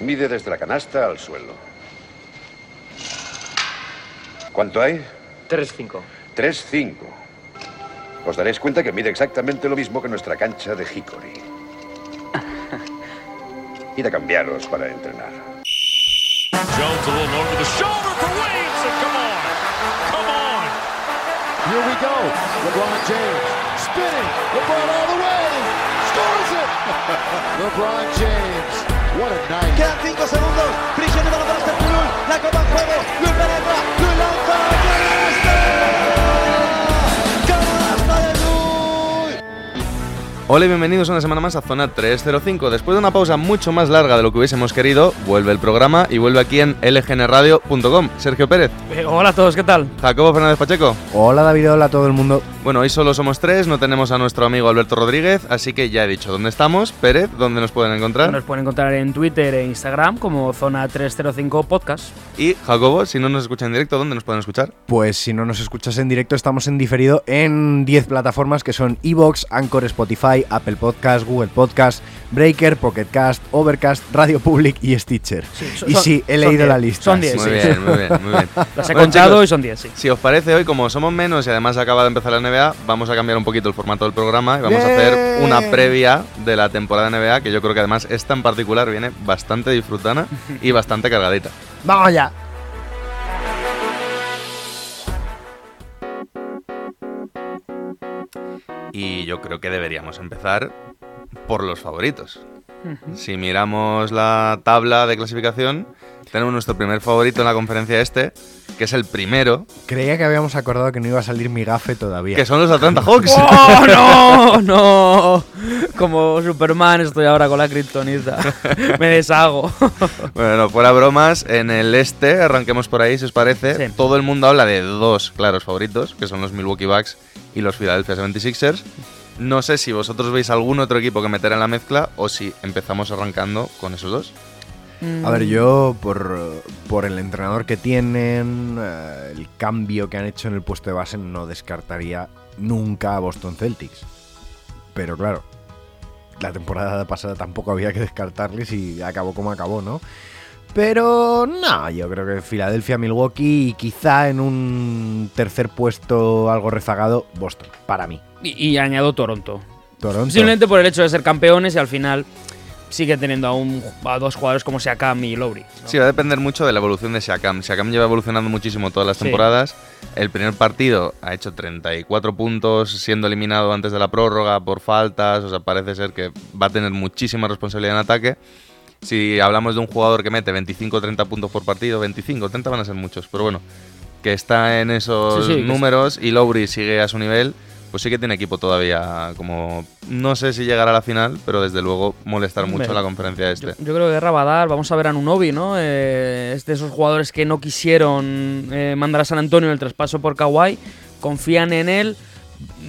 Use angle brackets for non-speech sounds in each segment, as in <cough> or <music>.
Mide desde la canasta al suelo. ¿Cuánto hay? 3-5. 3-5. Os daréis cuenta que mide exactamente lo mismo que nuestra cancha de Hickory. <laughs> Id a cambiaros para entrenar. Jones a little over the shoulder for Wade. So come on. Come on. Here we go. LeBron James spinning. LeBron all the way. Scores it. <laughs> LeBron James. What a night. Quedan 5 segundos. Cristiano para este Pulul. La copa en juego. Luis penetra. Luis lanza. ¡Canasta! ¡Canasta de Luis! Hola y bienvenidos una semana más a Zona 305. Después de una pausa mucho más larga de lo que hubiésemos querido, vuelve el programa y vuelve aquí en lgnradio.com. Sergio Pérez, Eh, hola a todos, ¿qué tal? Jacobo Fernández Pacheco. Hola David, hola a todo el mundo. Bueno, hoy solo somos tres, no tenemos a nuestro amigo Alberto Rodríguez, así que ya he dicho dónde estamos. Pérez, ¿dónde nos pueden encontrar? Nos pueden encontrar en Twitter e Instagram como Zona 305 Podcast. Y Jacobo, si no nos escuchan en directo, ¿dónde nos pueden escuchar? Pues si no nos escuchas en directo, estamos en diferido en 10 plataformas que son Evox, Anchor, Spotify, Apple Podcast, Google Podcast, Breaker, Pocket Cast, Overcast, Radio Public y Stitcher. son- y sí, he leído 10, la lista. son 10. sí. Muy sí. bien, muy bien, muy bien. <laughs> Las he Bueno, contado chicos, y son 10, sí. Si os parece, hoy como somos menos y además acaba de empezar la NBA, vamos a cambiar un poquito el formato del programa y vamos a hacer una previa de la temporada de NBA que yo creo que además esta en particular viene bastante disfrutana <laughs> y bastante cargadita. Vamos ya. Y yo creo que deberíamos empezar por los favoritos. Si miramos la tabla de clasificación, tenemos nuestro primer favorito en la conferencia este, que es el primero, Creía que habíamos acordado que no iba a salir mi gafe todavía. que son los Atlanta <laughs> Hawks. ¡Oh, no! ¡No! Como Superman estoy ahora con la kriptonita. Me deshago. Bueno, fuera bromas, en el este, arranquemos por ahí si os parece, Sí. todo el mundo habla de dos claros favoritos, que son los Milwaukee Bucks y los Philadelphia 76ers. No sé si vosotros veis algún otro equipo que meter en la mezcla o si empezamos arrancando con esos dos. A ver, yo por, por el entrenador que tienen, eh, el cambio que han hecho en el puesto de base, no descartaría nunca a Boston Celtics. Pero claro, la temporada pasada tampoco había que descartarles y acabó como acabó, ¿no? Pero no, yo creo que Filadelfia, Milwaukee y quizá en un tercer puesto algo rezagado, Boston, para mí. Y, y añado Toronto. Toronto. Simplemente por el hecho de ser campeones y al final sigue teniendo a, un, a dos jugadores como Siakam y Lowry. ¿no? Sí, va a depender mucho de la evolución de Siakam. Siakam lleva evolucionando muchísimo todas las Sí. temporadas. El primer partido ha hecho 34 puntos, siendo eliminado antes de la prórroga por faltas. O sea, parece ser que va a tener muchísima responsabilidad en ataque. Si hablamos de un jugador que mete 25 o 30 puntos por partido, 25, 30 van a ser muchos, pero bueno, que está en esos Sí, sí, que números y Lowry sigue a su nivel, pues sí que tiene equipo todavía como... No sé si llegará a la final, pero desde luego molestar mucho la conferencia este. Yo creo que Guerra va a dar. Vamos a ver a Nunobi, ¿no? Eh, es de esos jugadores que no quisieron eh, mandar a San Antonio el traspaso por Kawhi. Confían en él.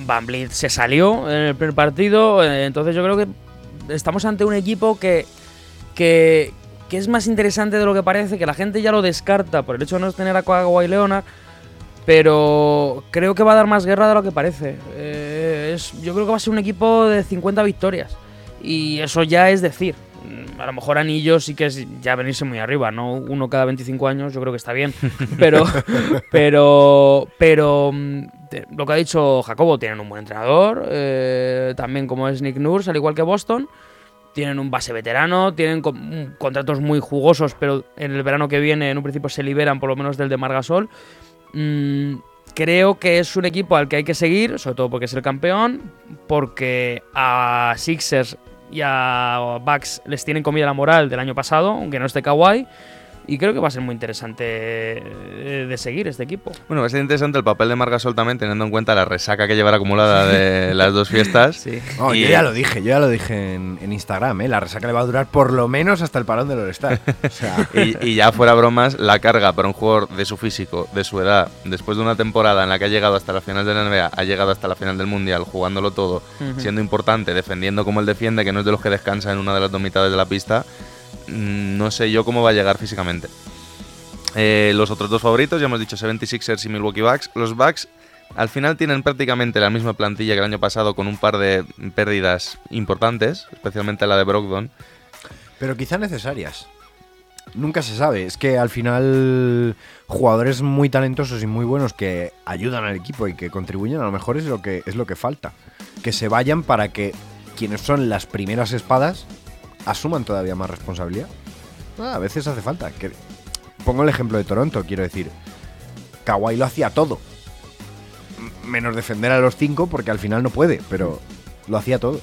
Van Vliet se salió en el primer partido. eh, entonces yo creo que estamos ante un equipo que, que, que es más interesante de lo que parece, que la gente ya lo descarta por el hecho de no tener a Kawhi Leonard. Pero creo que va a dar más guerra de lo que parece. Eh, es, yo creo que va a ser un equipo de 50 victorias. Y eso ya es decir. Mm, A lo mejor anillos sí que es ya venirse muy arriba, ¿no? Uno cada 25 años, yo creo que está bien. <laughs> Pero, pero, pero mm, lo que ha dicho Jacobo, tienen un buen entrenador. eh, también como es Nick Nurse, al igual que Boston. Tienen un base veterano, tienen con- mm, contratos muy jugosos, pero en el verano que viene, en un principio, se liberan por lo menos del de Margasol. Mm, creo que es un equipo al que hay que seguir, sobre todo porque es el campeón, porque a Sixers y a Bucks les tienen comida la moral del año pasado, aunque no esté Kawhi. Y creo que va a ser muy interesante eh, de seguir este equipo. Bueno, va a ser interesante el papel de Margasol también, teniendo en cuenta la resaca que llevará acumulada de <laughs> las dos fiestas. Sí. No, Y- yo ya lo dije, yo ya lo dije en, en Instagram, ¿eh? La resaca le va a durar por lo menos hasta el parón del All-Star. <laughs> O sea, Y, y ya fuera bromas, la carga para un jugador de su físico, de su edad, después de una temporada en la que ha llegado hasta la final de la NBA, ha llegado hasta la final del Mundial, jugándolo todo, Ujú. siendo importante, defendiendo como él defiende, que no es de los que descansa en una de las dos mitades de la pista, no sé yo cómo va a llegar físicamente. Eh, los otros dos favoritos, ya hemos dicho 76ers y Milwaukee Bucks. Los Bucks al final tienen prácticamente la misma plantilla que el año pasado con un par de pérdidas importantes, especialmente la de Brogdon. Pero quizá necesarias. Nunca se sabe. Es que al final jugadores muy talentosos y muy buenos que ayudan al equipo y que contribuyen a lo mejor es lo que es lo que falta. Que se vayan para que quienes son las primeras espadas asuman todavía más responsabilidad. Ah, a veces hace falta. Que, pongo el ejemplo de Toronto, quiero decir. Kawhi lo hacía todo. Menos defender a los cinco porque al final no puede, pero lo hacía todo.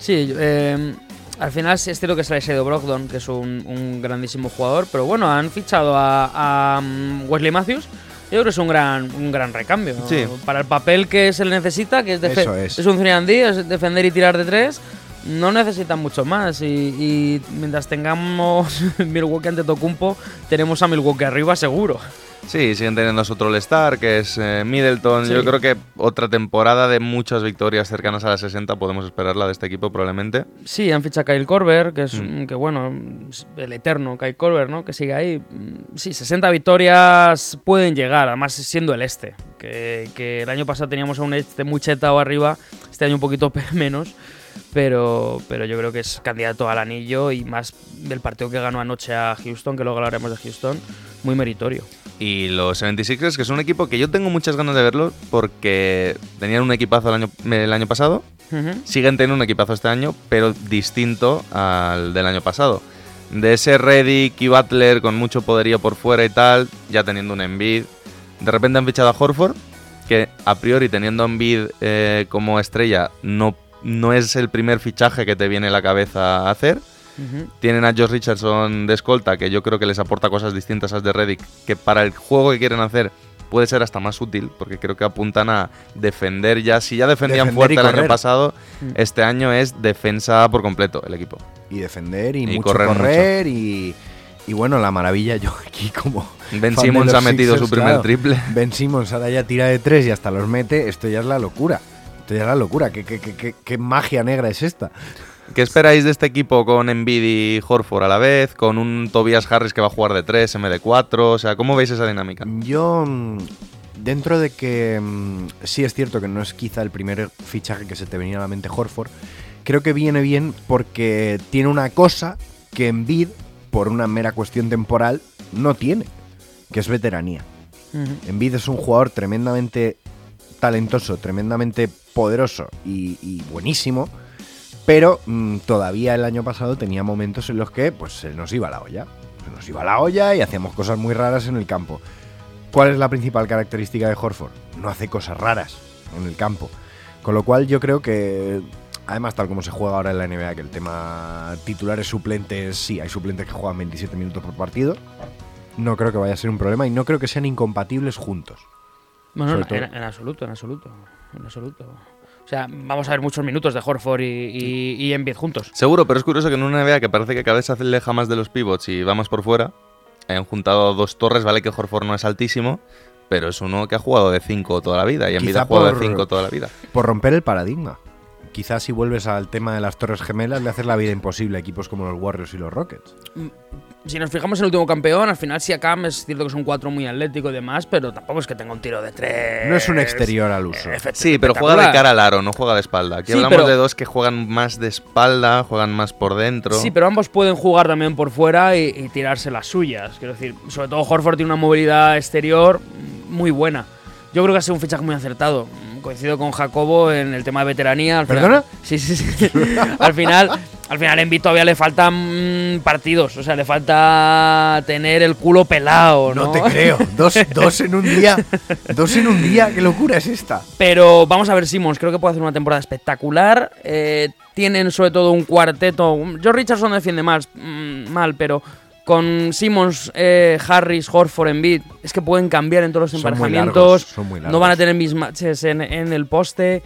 Sí, eh, al final es cierto que se ha ido Brogdon, que es un, un grandísimo jugador, pero bueno, han fichado a, a, mm, Wesley Matthews. Yo creo que es un gran, un gran recambio. Sí. Para el papel que se le necesita, que es, defe- Eso es. un 3D, es defender y tirar de tres, no necesitan mucho más. Y, y mientras tengamos <laughs> Milwaukee ante Tocumpo, tenemos a Milwaukee arriba seguro. Sí, siguen teniendo su otro All-Star, que es eh, Middleton. Sí. Yo creo que otra temporada de muchas victorias cercanas a las 60 podemos esperarla de este equipo probablemente. Sí, han fichado a Kyle Korver, que es Mm. que bueno, el eterno Kyle Korver, ¿no? Que sigue ahí. Mm, Sí, 60 victorias pueden llegar, además siendo el este. Que, que el año pasado teníamos a un este muy chetado arriba, este año un poquito <laughs> menos. Pero, pero yo creo que es candidato al anillo y más del partido que ganó anoche a Houston, que luego hablaremos de Houston, muy meritorio. Y los 76ers, que es un equipo que yo tengo muchas ganas de verlo porque tenían un equipazo el año, el año pasado, siguen teniendo un equipazo este año, pero distinto al del año pasado. De ese Reddick y Butler con mucho poderío por fuera y tal, ya teniendo un Embiid. De repente han fichado a Horford, que a priori teniendo a Embiid eh, como estrella no, no es el primer fichaje que te viene a la cabeza a hacer. Tienen a Josh Richardson de escolta, que yo creo que les aporta cosas distintas a las de Reddick, que para el juego que quieren hacer puede ser hasta más útil, porque creo que apuntan a defender ya. Si ya defendían Defender fuerte el año pasado, Mm. este año es defensa por completo el equipo. Y defender y, Y mucho correr correr, y, y bueno, la maravilla yo aquí como... Ben Simmons ha metido Sixers, su primer claro. triple. Ben Simmons ahora ya tira de tres y hasta los mete, esto ya es la locura. Ya es la locura, ¿qué, qué, qué- qué- qué magia negra es esta? ¿Qué esperáis de este equipo con Embiid y Horford a la vez? Con un Tobias Harris que va a jugar de 3, M de 4. O sea, ¿cómo veis esa dinámica? Yo, mm, dentro de que mm, sí es cierto que no es quizá el primer fichaje que se te venía a la mente Horford, creo que viene bien porque tiene una cosa que Embiid, por una mera cuestión temporal, no tiene, que es veteranía. Embiid es un jugador tremendamente talentoso, tremendamente poderoso y, buenísimo, pero mm, todavía el año pasado tenía momentos en los que pues se nos iba la olla. Se nos iba la olla y hacíamos cosas muy raras en el campo. ¿Cuál es la principal característica de Horford? No hace cosas raras en el campo. Con lo cual yo creo que, además tal como se juega ahora en la NBA, que el tema titulares suplentes, sí, hay suplentes que juegan 27 minutos por partido, no creo que vaya a ser un problema y no creo que sean incompatibles juntos. Bueno, Sobre en, en absoluto, en absoluto, en absoluto. O sea, vamos a ver muchos minutos de Horford y, y, y Embiid juntos. Seguro, pero es curioso que en una NBA que parece que cada vez se aleja más de los pivots y va más por fuera, han juntado dos torres, vale que Horford no es altísimo, pero es uno que ha jugado de 5 toda la vida y Quizá ha jugado por- de 5 toda la vida. Por romper el paradigma. Quizás si vuelves al tema de las torres gemelas le haces la vida imposible a equipos como los Warriors y los Rockets. Si nos fijamos en el último campeón, al final Siakam es cierto que es un 4 muy atlético y demás, pero tampoco es que tenga un tiro de 3. No es un exterior al uso. Sí, pero juega de cara al aro, no juega de espalda. Aquí Sí, hablamos pero- de dos que juegan más de espalda, juegan más por dentro. Sí, pero ambos pueden jugar también por fuera y, y tirarse las suyas. Quiero decir, sobre todo Horford tiene una movilidad exterior muy buena. Yo creo que ha sido un fichaje muy acertado. Coincido con Jacobo en el tema de veteranía. Al final- ¿Perdona? Sí, sí, sí. <laughs> al final, al final Embiid todavía le faltan mm, partidos. O sea, le falta tener el culo pelado, ¿no? No te creo. Dos, <laughs> dos en un día. Dos en un día. ¿Qué locura es esta? Pero vamos a ver Simmons, creo que puede hacer una temporada espectacular. Eh, tienen sobre todo un cuarteto. George Richardson defiende más, mm, mal, pero con Simmons, eh, Harris, Horford, Embiid, es que pueden cambiar en todos los Son muy emparejamientos. largos, son muy no van a tener mismatches en, en el poste.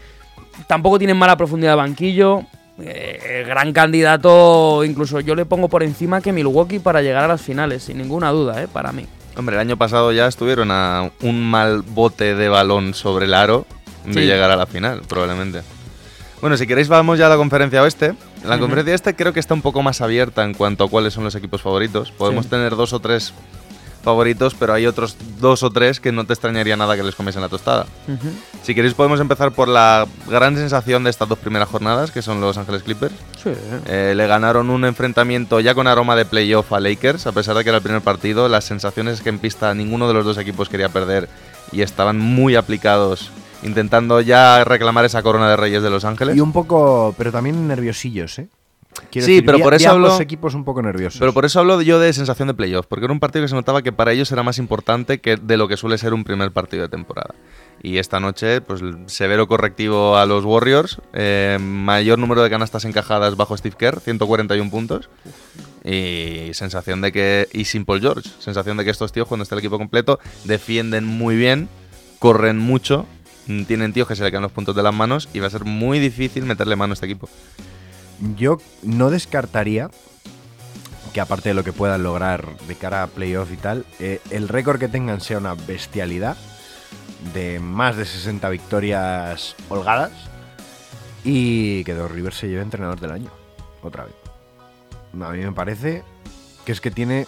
Tampoco tienen mala profundidad de banquillo. Eh, gran candidato, incluso yo le pongo por encima que Milwaukee para llegar a las finales, sin ninguna duda, eh, para mí. Hombre, el año pasado ya estuvieron a un mal bote de balón sobre el aro de Sí. llegar a la final, probablemente. Bueno, si queréis vamos ya a la conferencia oeste. La Ujú. conferencia este creo que está un poco más abierta en cuanto a cuáles son los equipos favoritos. Podemos Sí. tener dos o tres favoritos, pero hay otros dos o tres que no te extrañaría nada que les comiesen la tostada. Si queréis podemos empezar por la gran sensación de estas dos primeras jornadas, que son los Ángeles Clippers. Sí. Eh, le ganaron un enfrentamiento ya con aroma de playoff a Lakers, a pesar de que era el primer partido. Las sensaciones es que en pista ninguno de los dos equipos quería perder y estaban muy aplicados, intentando ya reclamar esa corona de reyes de Los Ángeles. Y un poco, pero también nerviosillos, ¿eh? Quiero Sí, pero vi- por eso hablo- equipos un poco nerviosos. Pero por eso hablo yo de sensación de playoff, porque era un partido que se notaba que para ellos era más importante que de lo que suele ser un primer partido de temporada. Y esta noche, pues severo correctivo a los Warriors, eh, mayor número de canastas encajadas bajo Steve Kerr, 141 puntos. Y sensación de que. Y sin Paul George, sensación de que estos tíos, cuando está el equipo completo, defienden muy bien, corren mucho, tienen tíos que se le caen los puntos de las manos y va a ser muy difícil meterle mano a este equipo. Yo no descartaría que aparte de lo que puedan lograr de cara a playoff y tal, eh, el récord que tengan sea una bestialidad de más de 60 victorias holgadas y que Doc Rivers se lleve entrenador del año. Otra vez. A mí me parece que es que tiene...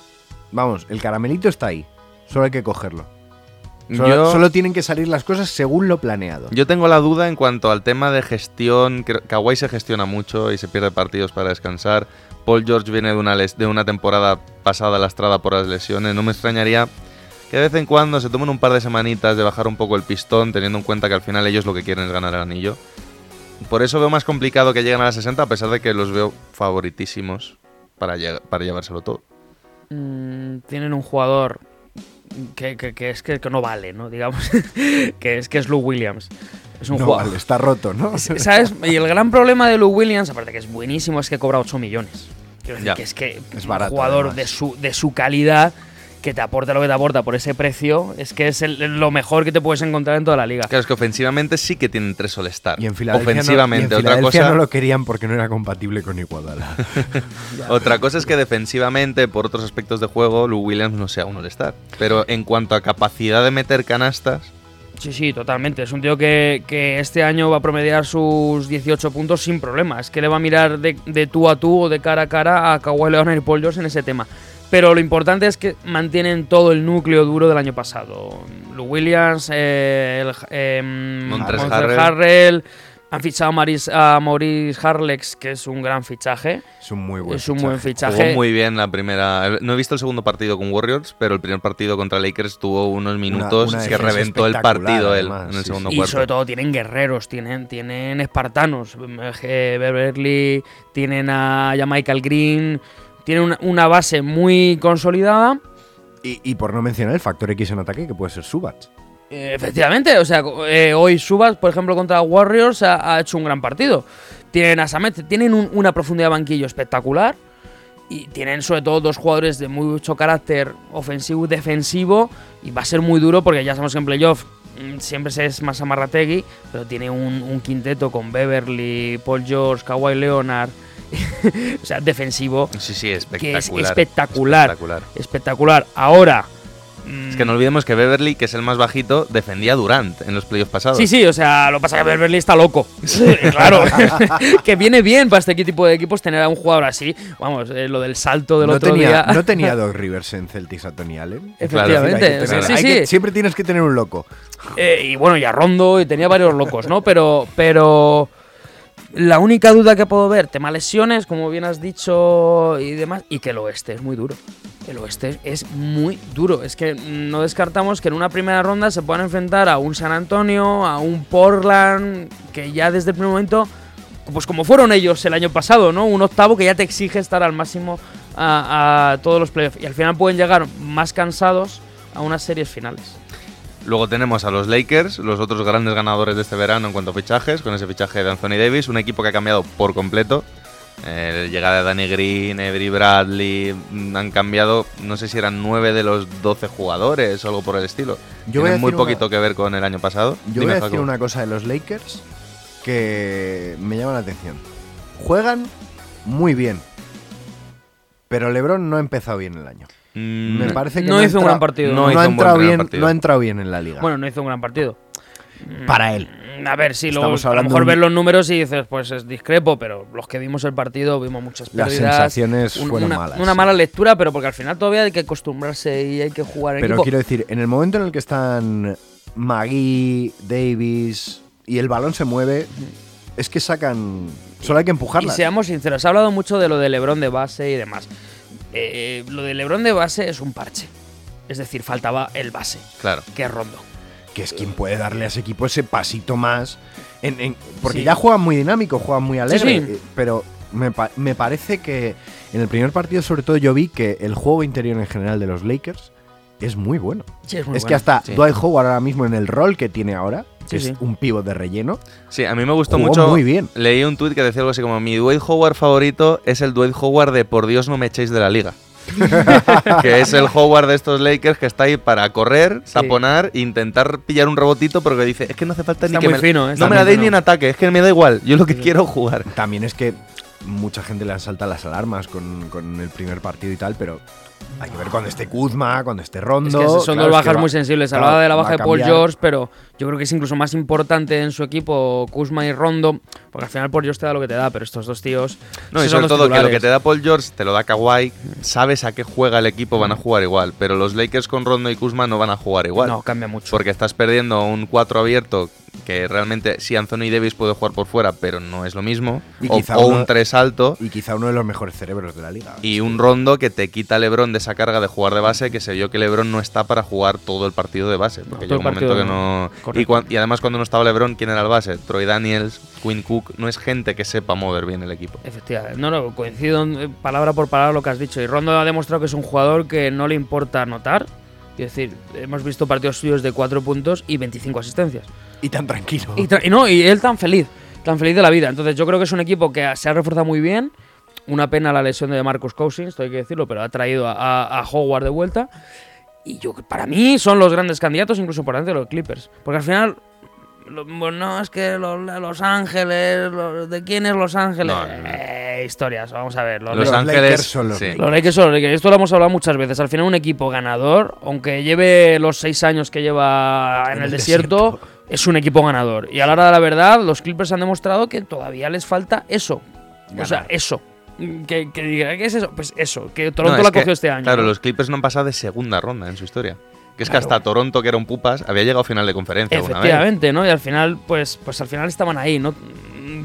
Vamos, el caramelito está ahí. Solo hay que cogerlo. Solo, Yo- solo tienen que salir las cosas según lo planeado. Yo tengo la duda en cuanto al tema de gestión. Kawhi se gestiona mucho y se pierde partidos para descansar. Paul George viene de una, de una temporada pasada lastrada por las lesiones. No me extrañaría que de vez en cuando se tomen un par de semanitas de bajar un poco el pistón, teniendo en cuenta que al final ellos lo que quieren es ganar el anillo. Por eso veo más complicado que lleguen a las 60, a pesar de que los veo favoritísimos para, para llevárselo todo. Mm, tienen un jugador que, que- que es que, que no vale, ¿no? Digamos, <laughs> que es que es Lou Williams. Es un No, jugador. vale, está roto, ¿no? <laughs> ¿Sabes? Y el gran problema de Lou Williams, aparte que es buenísimo, es que cobra 8 millones. Quiero decir Ya. que es que Es un barato, jugador además. de su, de su calidad que te aporta lo que te aporta por ese precio, es que es el- lo mejor que te puedes encontrar en toda la liga. Claro, es que ofensivamente sí que tienen tres All-Star. Y en Filadelfia, no- Ofensivamente, y en otra Filadelfia cosa. no lo querían porque no era compatible con Iguodala. <laughs> Otra cosa es que defensivamente, por otros aspectos de juego, Lou Williams no sea un All-Star. Pero en cuanto a capacidad de meter canastas, Sí, sí, totalmente. Es un tío que, que este año va a promediar sus 18 puntos sin problema. Es que le va a mirar de, de tú a tú o de cara a cara a Kawhi Leonard y Paul George en ese tema. Pero lo importante es que mantienen todo el núcleo duro del año pasado. Lou Williams, eh, el, eh, Montrezl Harrell. Harrell, han fichado a Maurice, a Maurice Harlex, que es un gran fichaje. Es un muy buen es un buen fichaje. fichaje. jugó muy bien la primera. No he visto el segundo partido con Warriors, pero el primer partido contra Lakers tuvo unos minutos una que reventó el partido él en el sí, segundo Y cuarto. sobre todo tienen guerreros, tienen, tienen espartanos. Eh, Beverly, tienen a, ya Michael Green, tienen una, una base muy consolidada. Y, y por no mencionar el factor X en ataque, que puede ser Subats. Eh, efectivamente, o sea, eh, hoy Subas, por ejemplo, contra Warriors ha, ha hecho un gran partido. Tienen a Samet, tienen un- una profundidad de banquillo espectacular. Y tienen sobre todo dos jugadores de mucho carácter ofensivo y defensivo. Y va a ser muy duro porque ya sabemos que en playoff mm, siempre se es más amarrategui. Pero tiene un, un quinteto con Beverly, Paul George, Kawhi Leonard. <laughs> o sea, defensivo. Sí, sí, Que es espectacular. espectacular. espectacular. Espectacular. Ahora. Es que no olvidemos que Beverly, que es el más bajito, defendía a Durant en los playoffs pasados. Sí, sí, o sea, lo que pasa es que Beverly está loco. <laughs> claro. <laughs> que viene bien para este tipo de equipos tener a un jugador así. Vamos, eh, lo del salto del no, otro tenía, día. no tenía Doc Rivers en Celtics a Tony Allen. Efectivamente, sí, hay sí, que- sí. siempre tienes que tener un loco. Eh, y bueno, y a Rondo, y tenía varios locos, ¿no? Pero, pero la única duda que puedo ver, tema lesiones, como bien has dicho, y demás, y que el oeste es muy duro. El oeste es muy duro. Es que no descartamos que en una primera ronda se puedan enfrentar a un San Antonio, a un Portland, que ya desde el primer momento, pues como fueron ellos el año pasado, ¿no? Un octavo que ya te exige estar al máximo a, a todos los playoffs. Y al final pueden llegar más cansados a unas series finales. Luego tenemos a los Lakers, los otros grandes ganadores de este verano en cuanto a fichajes, con ese fichaje de Anthony Davis, un equipo que ha cambiado por completo. Eh, llegada de Danny Green, Avery Bradley, mm, han cambiado, no sé si eran 9 de los 12 jugadores o algo por el estilo. Yo Tienen muy una- poquito que ver con el año pasado. Yo Dime, voy a decir una cosa de los Lakers que me llama la atención. Juegan muy bien. Pero LeBron no ha empezado bien el año. Mm, Me parece que no hizo un entrado- gran partido. No ha un entrado bien, partido. no ha entrado bien en la liga. Bueno, no hizo un gran partido. Para él. Mm, A ver, sí, luego a lo hablando mejor un- ves los números y dices, pues es discrepo, pero los que vimos el partido vimos muchas Las pérdidas. sensaciones un- fueron una, malas, Una sí. mala lectura, pero porque al final todavía hay que acostumbrarse y hay que jugar en Pero equipo. quiero decir, en el momento en el que están Magui, Davis y el balón se mueve, es que sacan. Solo hay que Y empujarla. seamos sinceros, se ha hablado mucho de lo de Lebron de base y demás. Eh, lo de Lebron de base es un parche. Es decir, faltaba el base, Claro. que es Rondo. Que es quien puede darle a ese equipo ese pasito más. en- en- porque Sí. ya juegan muy dinámico, juegan muy alegre. sí. eh, Pero me, pa- me parece que en el primer partido, sobre todo, yo vi que el juego interior en general de los Lakers es muy bueno. Sí, es muy es que hasta Sí. Dwight Howard ahora mismo en el rol que tiene ahora, Sí, es sí. un pívot de relleno, Sí, a mí me gustó Jugó mucho. muy bien. Leí un tuit que decía algo así como: Mi Dwight Howard favorito es el Dwight Howard de Por Dios no me echéis de la liga. <laughs> que es el Howard de estos Lakers que está ahí para correr, Sí. taponar, intentar pillar un rebotito, pero que dice: Es que no hace falta Está ni que me, fino, ¿eh? no me la deis fino. ni en ataque, es que me da igual. Yo lo que quiero es jugar. También es que mucha gente le han saltado las alarmas con, con el primer partido y tal, pero hay que ver cuando esté Kuzma, cuando esté Es Rondo. que son claro, dos es que bajas va- muy sensibles. claro, Hablaba de la baja de Paul. George, pero yo creo que es incluso más importante en su equipo Kuzma y Rondo, porque al final Paul George te da lo que te da, pero estos dos tíos. No, y sobre todo que lo que te da Paul George te lo da Kawhi, sabes a qué juega el equipo, van a jugar igual, pero los Lakers con Rondo y Kuzma no van a jugar igual. No, cambia mucho. Porque estás perdiendo un 4 abierto que realmente sí Anthony Davis puede jugar por fuera, pero no es lo mismo. Y o quizá o uno- un 3 alto Y quizá uno de los mejores cerebros de la liga. y un rondo que te quita a LeBron de esa carga de jugar de base, que se vio que LeBron no está para jugar todo el partido de base. Porque todo llega un el momento que no. no. Y, cuan- y además, cuando no estaba LeBron, ¿quién era el base? Troy Daniels, Quinn Cook. No es gente que sepa mover bien el equipo. Efectivamente. No, no, coincido en- eh, palabra por palabra lo que has dicho. Y Rondo ha demostrado que es un jugador que no le importa anotar. Es decir, hemos visto partidos suyos de 4 puntos y 25 asistencias. Y tan tranquilo. Y, tra- y no, y él tan feliz, tan feliz de la vida. Entonces yo creo que es un equipo que se ha reforzado muy bien. Una pena la lesión de Marcus Cousins, esto hay que decirlo, pero ha traído a, a- a Howard de vuelta. Y yo, para mí son los grandes candidatos, incluso por delante de los Clippers. Porque al final, lo- bueno, es que los, Los Ángeles, los- ¿de quién es Los Ángeles? No, no, no. Eh, historias, vamos a ver. Los, Los, Los Ángeles. Lakers son los sí. Los Lakers son. Esto lo hemos hablado muchas veces. Al final, un equipo ganador, aunque lleve los seis años que lleva en, En el, el desierto, desierto. es un equipo ganador. Y a la hora de la verdad, los Clippers han demostrado que todavía les falta eso. O sea, eso. Que, que diga, ¿qué es eso? Pues eso, que No, Toronto es la que, cogió este año. Claro, ¿no? los Clippers no han pasado de segunda ronda en su historia. Que es Claro. que hasta Toronto, que era un pupas, había llegado a final de conferencia vez. Efectivamente, ¿no? Y al final, pues, pues al final estaban ahí, ¿no?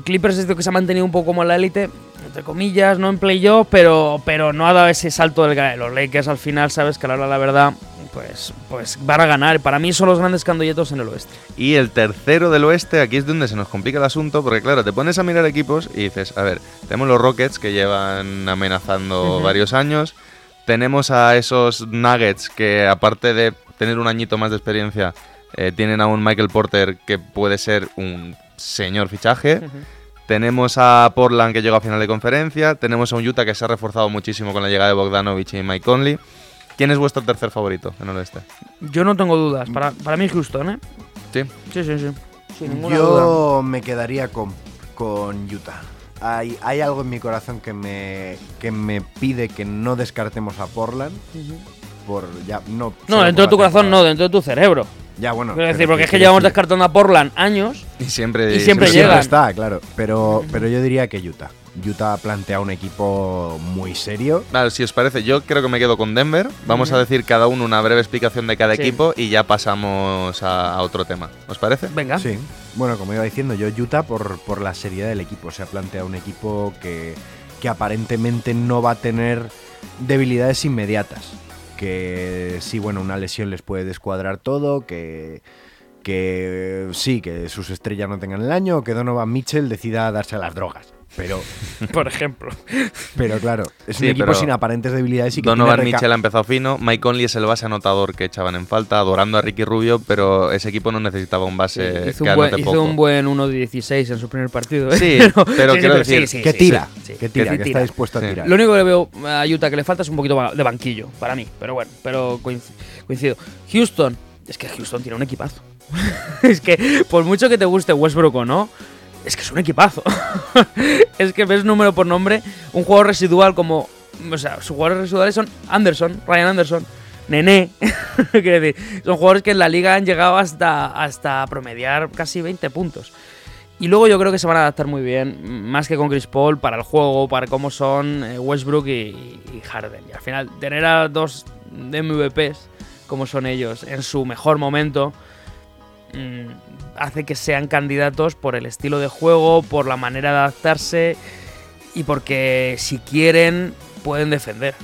Clippers es lo que se ha mantenido un poco como en la élite, entre comillas, no en playoff, pero, pero no ha dado ese salto del ganar. Los Lakers al final, sabes que a la hora de la verdad, pues, pues van a ganar. Para mí son los grandes candolletos en el oeste. Y el tercero del oeste, aquí es donde se nos complica el asunto, porque claro, te pones a mirar equipos y dices, a ver, tenemos los Rockets que llevan amenazando varios años, tenemos a esos Nuggets que aparte de tener un añito más de experiencia, eh, tienen a un Michael Porter que puede ser un señor fichaje. Tenemos a Portland que llegó a final de conferencia. Tenemos a un Utah que se ha reforzado muchísimo con la llegada de Bogdanovich y Mike Conley. ¿Quién es vuestro tercer favorito en el oeste? Yo no tengo dudas. Para, para mí es Houston, ¿eh? Sí. Sí, sí, sí. Sin ninguna duda. Yo me quedaría con, con Utah. Hay, hay algo en mi corazón que me, que me pide que no descartemos a Portland. Por ya, no, No, dentro de tu corazón no, dentro de tu cerebro. Ya, bueno. Quiero decir, pero porque es que llevamos descartando a Portland años. Y siempre, Y siempre Siempre llegan. está, claro. Pero, pero yo diría que Utah. Utah plantea un equipo muy serio. Vale, si os parece, yo creo que me quedo con Denver. Vamos a decir cada uno una breve explicación de cada Sí. equipo y ya pasamos a, a otro tema. ¿Os parece? Venga. Sí. Bueno, como iba diciendo, yo Utah por, por la seriedad del equipo. Se ha planteado un equipo que, que aparentemente no va a tener debilidades inmediatas. Que sí, bueno, una lesión les puede descuadrar todo, que, que sí, que sus estrellas no tengan el año, o que Donovan Mitchell decida darse a las drogas. Pero, <laughs> Por ejemplo. pero claro, es Sí, un equipo pero sin aparentes debilidades y que Donovan Mitchell ha empezado fino. Mike Conley es el base anotador que echaban en falta, adorando a Ricky Rubio, pero ese equipo no necesitaba un base hizo que un buen, anote hizo poco. un buen 1 de 16 en su primer partido. ¿eh? Sí, <laughs> pero quiero decir sí, que sí, tira, sí, sí. que tira, sí que tira. está dispuesto Sí. a tirar. Lo único que le veo a Utah que le falta es un poquito de banquillo, para mí. Pero bueno, pero coinc- coincido. Houston, es que Houston tiene un equipazo. <laughs> es que por mucho que te guste Westbrook o no, es que es un equipazo. <laughs> es que ves número por nombre un jugador residual como... O sea, sus jugadores residuales son Anderson, Ryan Anderson. nené. <laughs> Quiero decir, son jugadores que en la liga han llegado hasta, hasta promediar casi 20 puntos. Y luego yo creo que se van a adaptar muy bien, más que con Chris Paul, para el juego, para cómo son eh, Westbrook y, y Harden. Y al final, tener a dos MVPs, como son ellos, en su mejor momento, mm, hace que sean candidatos por el estilo de juego, por la manera de adaptarse y porque si quieren pueden defender.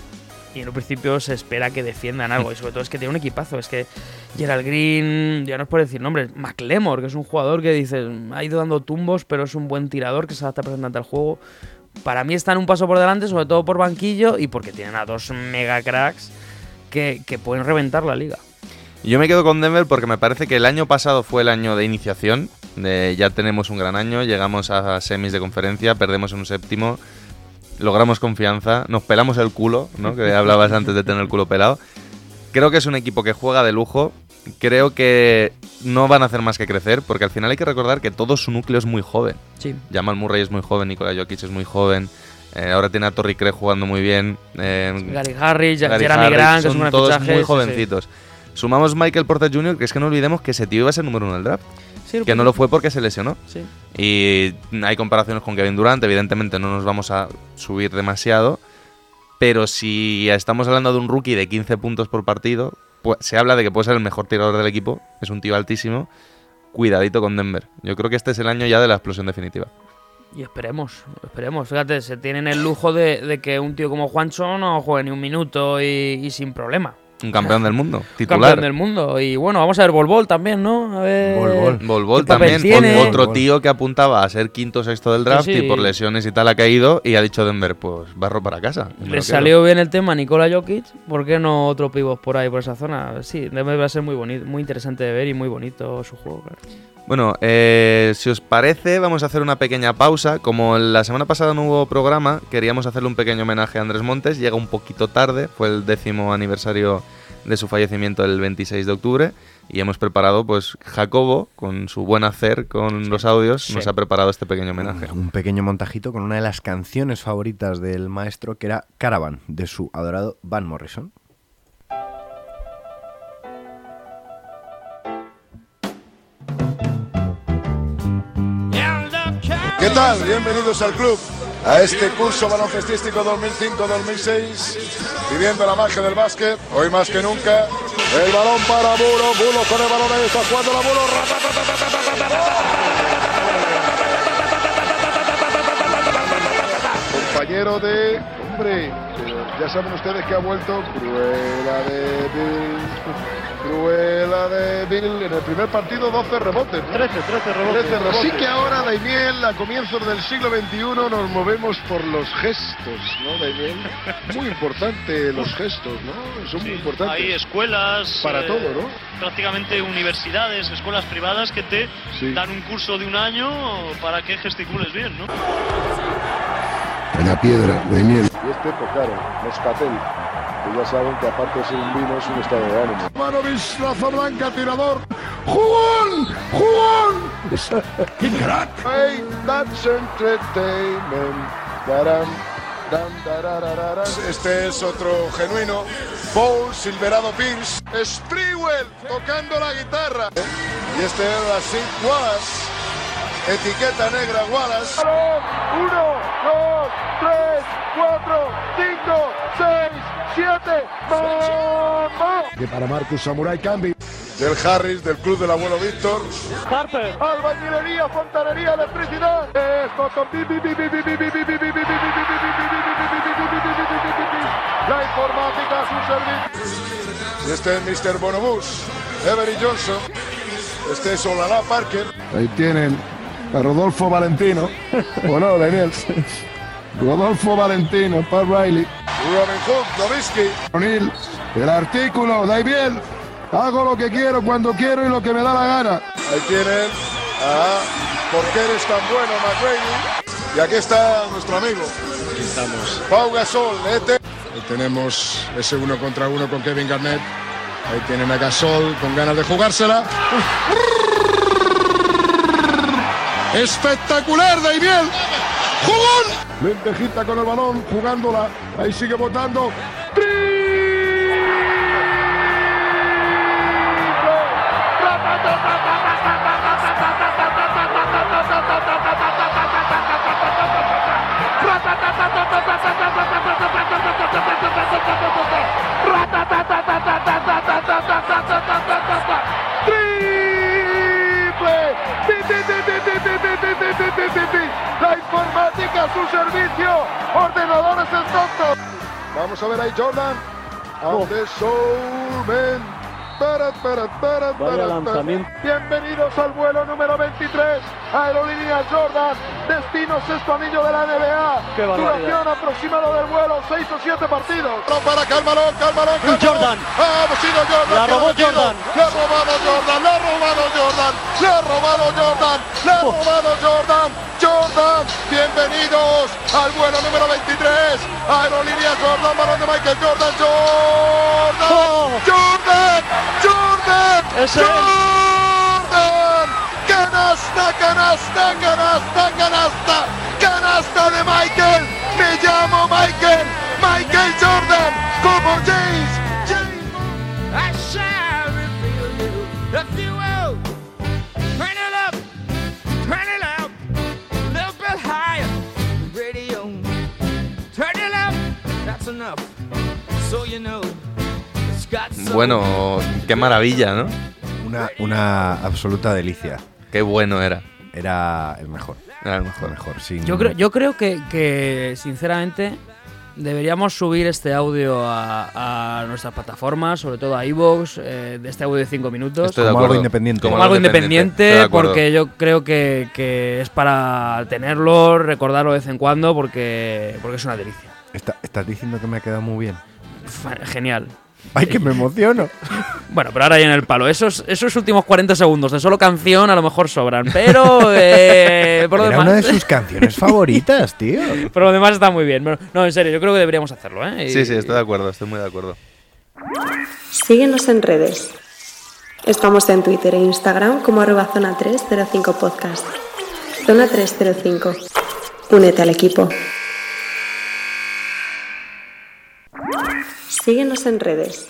Y en un principio se espera que defiendan algo. Y sobre todo es que tiene un equipazo. Es que Gerald Green, ya no es por decir nombres, McLemore, que es un jugador que dices, ha ido dando tumbos, pero es un buen tirador que se adapta presentante al juego. Para mí están un paso por delante, sobre todo por banquillo y porque tienen a dos mega cracks que, que pueden reventar la liga. Yo me quedo con Denver porque me parece que el año pasado fue el año de iniciación. De ya tenemos un gran año, llegamos a semis de conferencia, perdemos en un séptimo, logramos confianza, nos pelamos el culo, ¿no? Que <laughs> hablabas antes de tener el culo pelado. Creo que es un equipo que juega de lujo. Creo que no van a hacer más que crecer, porque al final hay que recordar que todo su núcleo es muy joven. Sí. Jamal Murray es muy joven, Nikola Jokic es muy joven. eh, ahora tiene a Torrey Craig jugando muy bien. eh, Gary Harris, Gary Jeremy Harris, Grant, que son todos muy sí, sí. Sumamos Michael Porter Jr., que es que no olvidemos que ese tío iba a ser número uno del draft. Sí, Que no lo fue porque se lesionó. Sí. Y hay comparaciones con Kevin Durant, evidentemente no nos vamos a subir demasiado. Pero si estamos hablando de un rookie de 15 puntos por partido, pues se habla de que puede ser el mejor tirador del equipo. Es un tío altísimo. Cuidadito con Denver. Yo creo que este es el año ya de la explosión definitiva. Y esperemos, esperemos. Fíjate, se tienen el lujo de, de que un tío como Juancho no juegue ni un minuto y, y sin problema. Un campeón del mundo, <laughs> Campeón titular. del mundo. Y bueno, vamos a ver Bol también, ¿no? A ver. ¿Qué papel también, tiene? ot- otro tío que apuntaba a ser quinto o sexto del draft Sí, y por lesiones y tal ha caído y ha dicho Denver, pues barro para casa. Le salió bien el tema a Nikola Jokic. ¿Por qué no otro pivot por ahí, por esa zona? Sí, debe va a ser muy bonito, muy interesante de ver y muy bonito su juego. claro. Bueno, eh, si os parece, vamos a hacer una pequeña pausa. Como la semana pasada no hubo programa, queríamos hacerle un pequeño homenaje a Andrés Montes. Llega un poquito tarde, fue el décimo aniversario de su fallecimiento el 26 de octubre. Y hemos preparado, pues, Jacobo, con su buen hacer con los audios, nos ha preparado este pequeño homenaje. Un pequeño montajito con una de las canciones favoritas del maestro, que era Caravan, de su adorado Van Morrison. Tal? Bienvenidos al club, a este curso baloncestístico 2005-2006, viviendo la magia del básquet, hoy más que nunca. El balón para Bulo, Bulo con el balón ahí está jugando la Bulo. Compañero de, hombre, ya saben ustedes que ha vuelto Cruela de Bill, Cruela de Bill, en el primer partido 12 rebotes. 13, 13 rebotes. Así que ahora, Daimiel, a comienzos del siglo XXI nos movemos por los gestos, ¿no, Daimiel? Muy importante los gestos, ¿no? Son muy importantes. Hay escuelas. Para eh, todo, ¿no? Prácticamente universidades, escuelas privadas que te Sí. dan un curso de un año para que gesticules bien, ¿no? La piedra, Daimiel. Y este, pues claro, Moscatel. Que ya saben que aparte de ser un vino es un estado de ánimo. Manovic, raza blanca, tirador. ¡Jugón! ¡Jugón! <laughs> ¡Qué crack! Hey, that's entertainment. Dararararam. Este es otro genuino. Paul Silverado Pierce. Sprewell tocando la guitarra. Y este es la Sid Wallace. Etiqueta negra Wallace. 1, 2, 3, 4, 5, 6, 7. ¡Vamos! Que para Marcus Samurai Cambi. Del Harris, del club del abuelo Víctor. Carter. Albañilería, fontanería, electricidad. Esto con La informática a su este es Mr. Bonobús, Every Johnson. Este es Olala Parker. Ahí tienen a Rodolfo Valentino. <laughs> Bueno, Daniel. Rodolfo Valentino, Paul Riley. Robin Hood. El artículo, da bien. Hago lo que quiero, cuando quiero y lo que me da la gana. Ahí tienen a ¿Por qué eres tan bueno, McGrady? Y aquí está nuestro amigo. Aquí estamos. Pau Gasol, Ete. Ahí tenemos ese uno contra uno con Kevin Garnett. Ahí tienen a Gasol con ganas de jugársela. <laughs> Espectacular, Daimiel. ¡Jugón! Lentejita con el balón, jugándola. Ahí sigue votando. Vamos a ver ahí Jordan. On the soul, man. Pérez, Pérez, Pérez, Pérez, Pérez. Bienvenidos al vuelo número 23. Aerolíneas Jordan. Destino sexto anillo de la NBA. Qué. Duración aproximada del vuelo, 6 o 7 partidos. Para Calmarón, Calmarón, Un Jordan. Ha sido Jordan. La robó. Jordan. Le ha robado Jordan, le ha robado Jordan, le ha robado Jordan, le ha robado Jordan. Jordan, bienvenidos al vuelo número 23. Aerolíneas Jordan, balón de Michael Jordan, Jordan. Oh. Jordan, Jordan, es. Jordan. Canasta, canasta, canasta, canasta, canasta de Michael. Me llamo Michael, Michael Jordan, como James. James. I shall reveal you if you will. Turn it up, turn it up, a little bit higher. Radio, turn it up, that's enough. So you know, it's got so Bueno, qué maravilla, ¿no? Una, una absoluta delicia. Qué bueno era. Era el mejor. Era el El mejor. mejor, sin- Yo creo, yo creo que, que, sinceramente, deberíamos subir este audio a, a nuestras plataformas, sobre todo a iVoox, eh, de este audio de 5 minutos. Estoy de Como algo independiente. como algo independiente, porque yo creo que, que es para tenerlo, recordarlo de vez en cuando, porque, porque es una delicia. Está- estás diciendo que me ha quedado muy bien. Genial. ¡Ay, que me emociono! <laughs> Bueno, pero ahora ya en el palo. Esos, esos últimos 40 segundos de solo canción a lo mejor sobran, pero <laughs> eh, por, lo Era demás, una de sus canciones favoritas, tío. <laughs> por lo demás está muy bien. Pero, no, en serio, yo creo que deberíamos hacerlo. ¿eh? Y- Sí, sí, estoy de acuerdo, estoy muy de acuerdo. Síguenos en redes. Estamos en Twitter e Instagram como arroba zona 305 podcast. Zona 305. Únete al equipo. Síguenos en redes.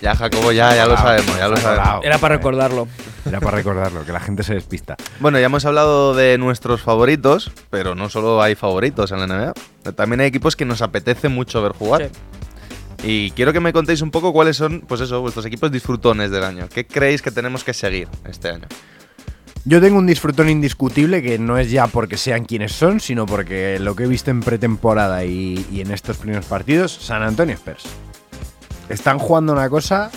Ya, Jacobo, ya, ya lo sabemos, ya lo sabemos. Era para recordarlo. Era para recordarlo, que la gente se despista. Bueno, ya hemos hablado de nuestros favoritos, pero no solo hay favoritos en la NBA. También hay equipos que nos apetece mucho ver jugar. Y quiero que me contéis un poco cuáles son, pues eso, vuestros equipos disfrutones del año. ¿Qué creéis que tenemos que seguir este año? Yo tengo un disfrutón indiscutible que no es ya porque sean quienes son, sino porque lo que he visto en pretemporada y, en estos primeros partidos, San Antonio Spurs. Están jugando una cosa.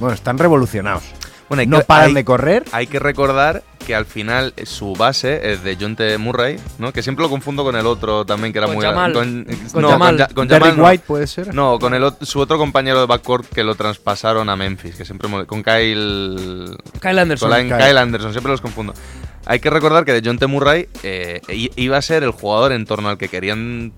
Bueno, están revolucionados. Bueno, hay no que- paran hay- de correr. Hay que recordar que al final eh, su base es de John T. Murray, ¿no? Que siempre lo confundo con el otro también, que era Con muy... Jamal. Con, Con no, Jamal. Ja- con Derrick Jamal no. White puede ser. No, con el, su otro compañero de backcourt que lo traspasaron a Memphis, que siempre con Kyle Kyle Anderson. con Kyle, Kyle. Anderson, siempre los confundo. Hay que recordar que de John T. Murray eh, iba a ser el jugador en torno al que querían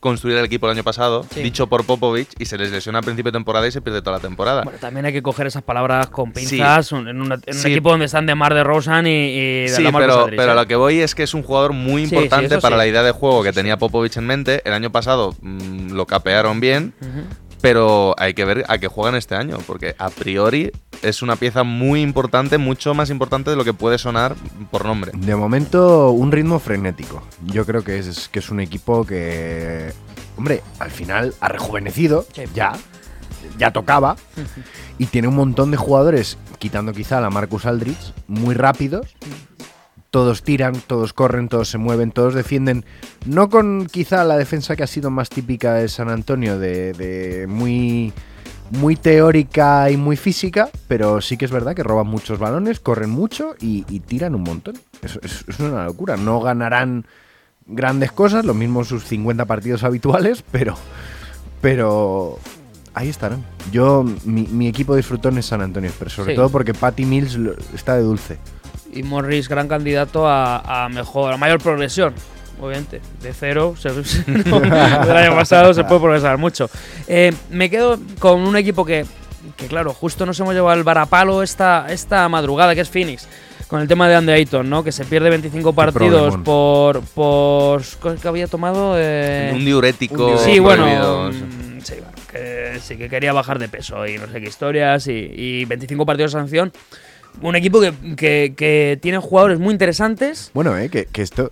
construir el equipo el año pasado, Sí. dicho por Popovich, y se les lesiona a principio de temporada y se pierde toda la temporada. Bueno, también hay que coger esas palabras con pinzas en, una- en un equipo donde están de Mar de Rosan y, y de Sí, pero, pero a ¿eh? lo que voy es que es un jugador muy importante para la idea de juego que tenía Popovich en mente. El año pasado mm, lo capearon bien, pero hay que ver a qué juegan este año, porque a priori es una pieza muy importante, mucho más importante de lo que puede sonar por nombre. De momento, un ritmo frenético. Yo creo que es, que es un equipo que, hombre, al final ha rejuvenecido, Sí. ya, ya tocaba, <laughs> y tiene un montón de jugadores, quitando quizá a la Marcus Aldridge, muy rápidos. Todos tiran, todos corren, todos se mueven, todos defienden. No con quizá la defensa que ha sido más típica de San Antonio, de, de muy, muy teórica y muy física, pero sí que es verdad que roban muchos balones, corren mucho y, y tiran un montón. Es, es- es una locura. No ganarán grandes cosas, lo mismo sus 50 partidos habituales, pero, pero ahí estarán. Yo, mi, mi equipo disfrutón es San Antonio, pero sobre Sí. todo porque Patty Mills está de dulce. Y Morris, gran candidato a, a mejor, a mayor progresión. Obviamente, de cero, <laughs> se, no, del año pasado se puede progresar mucho. Eh, me quedo con un equipo que, que, claro, justo nos hemos llevado el varapalo esta, esta madrugada, que es Phoenix, con el tema de Andy Ayton, ¿no? Que se pierde 25 partidos por, por. ¿qué que había tomado? Eh, un diurético. Sí, bueno, prohibido. mm, sí, bueno, que sí que quería bajar de peso y no sé qué historias y, y 25 partidos de sanción. Un equipo que, que- que tiene jugadores muy interesantes. Bueno, eh, que, que esto,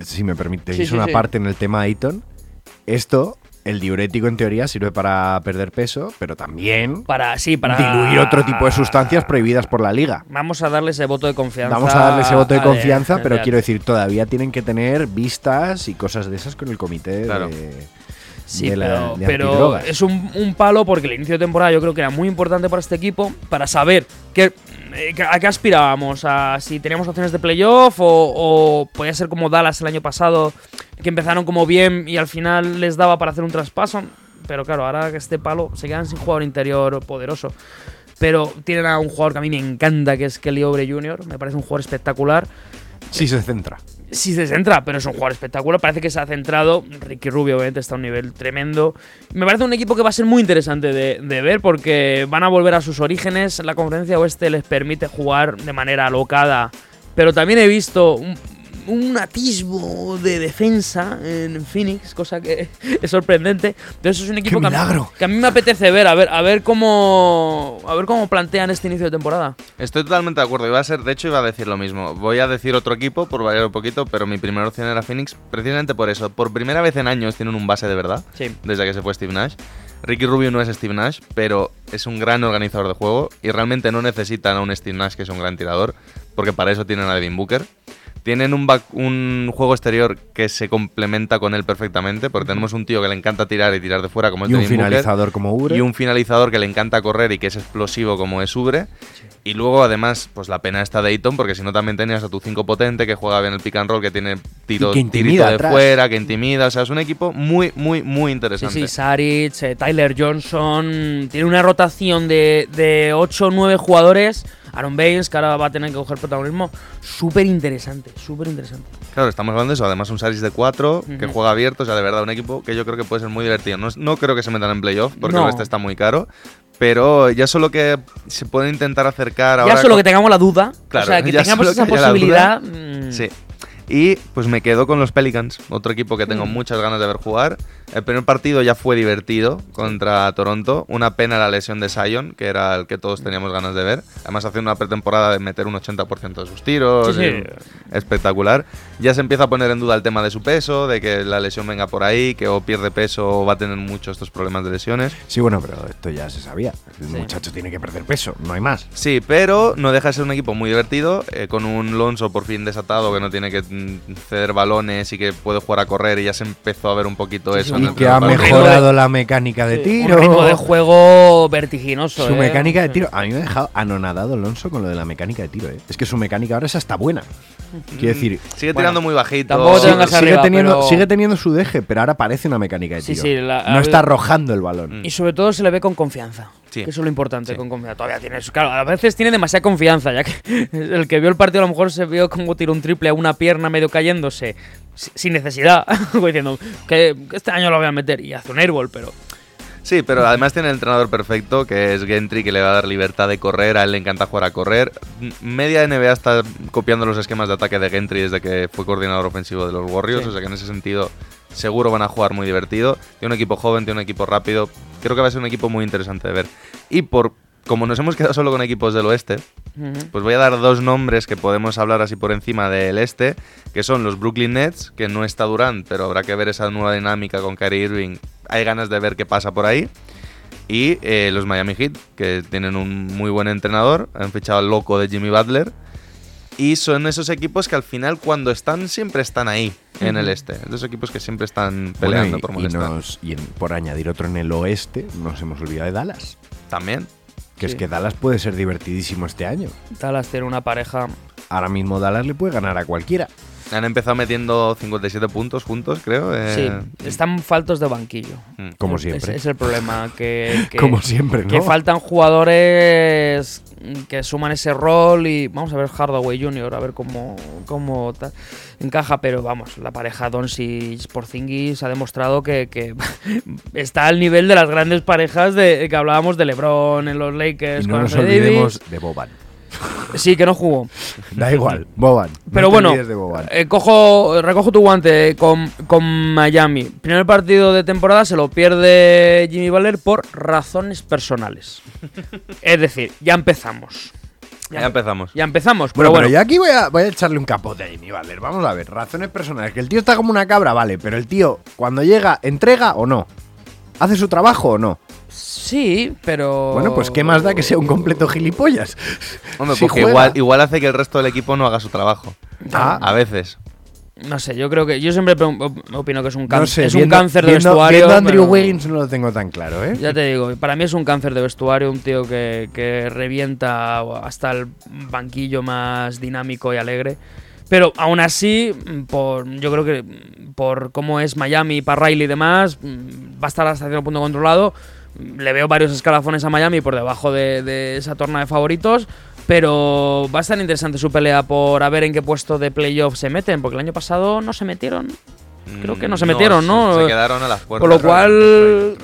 si me permitéis Sí, sí, una sí. parte en el tema Ayton, esto, el diurético en teoría sirve para perder peso, pero también Para, sí, para diluir otro tipo de sustancias prohibidas por la liga. Vamos a darle ese voto de confianza. Vamos a darle ese voto de confianza, pero quiero decir, todavía tienen que tener vistas y cosas de esas con el comité Claro. de, Sí, de la- pero, de pero es un, un palo porque el inicio de temporada yo creo que era muy importante para este equipo para saber qué, que- a qué aspirábamos, a si teníamos opciones de playoff o, o podía ser como Dallas el año pasado, que empezaron como bien y al final les daba para hacer un traspaso. Pero claro, ahora que este palo se quedan sin jugador interior poderoso. Pero tienen a un jugador que a mí me encanta, que es Kelly Oubre Jr., me parece un jugador espectacular. Sí se centra. Sí se centra, pero es un jugador espectacular. Parece que se ha centrado. Ricky Rubio, obviamente, está a un nivel tremendo. Me parece un equipo que va a ser muy interesante de, ver porque van a volver a sus orígenes. La conferencia oeste les permite jugar de manera alocada. Pero también he visto un atisbo de defensa en Phoenix, cosa que <laughs> es sorprendente. Entonces es un equipo que a, mí, que a mí me apetece ver, a ver, a ver cómo a ver cómo plantean este inicio de temporada. Estoy totalmente de acuerdo. Iba a ser, de hecho, iba a decir lo mismo. Voy a decir otro equipo por variar un poquito, pero mi primera opción era Phoenix, precisamente por eso. Por primera vez en años tienen un base de verdad, Sí. desde que se fue Steve Nash. Ricky Rubio no es Steve Nash, pero es un gran organizador de juego y realmente no necesitan a un Steve Nash que es un gran tirador, porque para eso tienen a Devin Booker. Tienen un, back- un juego exterior que se complementa con él perfectamente, porque tenemos un tío que le encanta tirar y tirar de fuera como es Y un Booker, finalizador como Ubre. y un finalizador que le encanta correr y que es explosivo como es Ubre. Y luego, además, pues la pena está de Ayton, porque si no también tenías a tu 5 potente que juega bien el pick and roll, que tiene tiro, que intimida tirito de atrás. fuera, que intimida. O sea, es un equipo muy, muy, muy Sí, interesante. sí, Saric, eh, Tyler Johnson. Tiene una rotación de, de 8 o 9 jugadores. Aaron Baines, que ahora va a tener que coger protagonismo. Súper interesante, súper interesante. Claro, estamos hablando de eso. Además, un Saris de 4 que juega abierto. O sea, de verdad, un equipo que yo creo que puede ser muy divertido. No, no creo que se metan en playoff, porque No. oeste está muy caro. Pero ya solo que se pueden intentar acercar ahora. ya solo que tengamos la duda. Claro, o sea, que <laughs> tengamos esa que posibilidad. duda. mm, Sí. Y pues me quedo con los Pelicans, otro equipo que tengo Mm. muchas ganas de ver jugar. El primer partido ya fue divertido contra Toronto. Una pena la lesión de Sion, que era el que todos teníamos ganas de ver. Además, haciendo una pretemporada de meter un 80% de sus tiros. Sí, sí. eh, Espectacular. Ya se empieza a poner en duda el tema de su peso, de que la lesión venga por ahí, que o pierde peso o va a tener muchos estos problemas de lesiones. Sí, bueno, pero esto ya se sabía. El Sí. muchacho tiene que perder peso, no hay más. Sí, pero no deja de ser un equipo muy divertido, eh, con un Lonzo por fin desatado que no tiene que mm, ceder balones y que puede jugar a correr y ya se empezó a ver un poquito Sí, eso. Y que ha mejorado la mecánica de Un tiro. ritmo de juego vertiginoso. Su eh. mecánica de tiro. A mí me ha dejado anonadado Alonso con lo de la mecánica de tiro, ¿eh? Es que su mecánica ahora es hasta buena. Quiero decir, Sigue Bueno, tirando muy bajito. sigue, teniendo, pero- sigue teniendo su deje, pero ahora parece una mecánica de tiro. sí, la- no está arrojando el balón. Y sobre todo se le ve con confianza. Sí. Que eso es lo importante, Sí. con confianza. Todavía tiene eso. Claro, a veces tiene demasiada confianza, ya que <laughs> el que vio el partido a lo mejor se vio como tiró un triple a una pierna medio cayéndose, si- sin necesidad, <laughs> diciendo que este año lo voy a meter y hace un airball, pero Sí, pero además tiene el entrenador perfecto, que es Gentry, que le va a dar libertad de correr. A él le encanta jugar a correr. Media NBA está copiando los esquemas de ataque de Gentry desde que fue coordinador ofensivo de los Warriors. Sí. O sea que en ese sentido seguro van a jugar muy divertido. Tiene un equipo joven, tiene un equipo rápido. Creo que va a ser un equipo muy interesante de ver. Y por como nos hemos quedado solo con equipos del oeste, pues voy a dar dos nombres que podemos hablar así por encima del este, que son los Brooklyn Nets, que no está Durant, pero habrá que ver esa nueva dinámica con Kyrie Irving. Hay ganas de ver qué pasa por ahí. Y eh, los Miami Heat, que tienen un muy buen entrenador, han fichado al loco de Jimmy Butler. Y son esos equipos que al final cuando están siempre están ahí, en el este. Esos equipos que siempre están Bueno, peleando y, por y molestar. nos- y en- por añadir otro en el oeste, nos hemos olvidado de Dallas. También. Que Sí. es que Dallas puede ser divertidísimo este año. Dallas tiene una pareja. Ahora mismo Dallas le puede ganar a cualquiera. Han empezado metiendo 57 puntos juntos, creo. eh, sí, están faltos de banquillo. mm. Como siempre. Es, el problema. Que, <laughs> que- Como siempre, ¿no? Que faltan jugadores que suman ese rol y vamos a ver Hardaway Jr. a ver cómo, cómo ta- encaja, pero vamos, la pareja Doncic Porzingis ha demostrado que, que <laughs> está al nivel de las grandes parejas de que hablábamos de LeBron en los Lakers Y no con nos olvidemos Davis. de Boban. Sí, que no jugó. Da igual, Boban. Pero bueno, olvides de Boban. eh, cojo, recojo tu guante con, con Miami. Primer partido de temporada se lo pierde Jimmy Butler por razones personales. es decir, ya empezamos. Ya empezamos. Ya empezamos. Bueno, pero bueno, pero yo aquí voy a, voy a echarle un capote a Jimmy Butler. Vamos a ver, razones personales. Que el tío está como una cabra, vale, pero el tío, cuando llega, ¿entrega o no? ¿Hace su trabajo o no? Sí, pero. Bueno, pues qué más da que sea un completo gilipollas. <laughs> Hombre, Si porque igual, igual hace que el resto del equipo no haga su trabajo. Ah. A veces. No sé, yo creo que. Yo siempre pre- op- opino que es un, can- No sé, es un cáncer de viendo- vestuario. viendo a Andrew pero- Wiggins no lo tengo tan claro, ¿eh? Ya te digo, para mí es un cáncer de vestuario, un tío que, que revienta hasta el banquillo más dinámico y alegre. Pero aún así, por, yo creo que por cómo es Miami, para Riley y demás, va a estar hasta cierto punto controlado. Le veo varios escalafones a Miami por debajo de, de esa torna de favoritos. Pero va a estar interesante su pelea por a ver en qué puesto de playoff se meten, porque el año pasado no se metieron. Creo que no se Mm, metieron, ¿no? Se, se quedaron a las puertas. Por lo cual,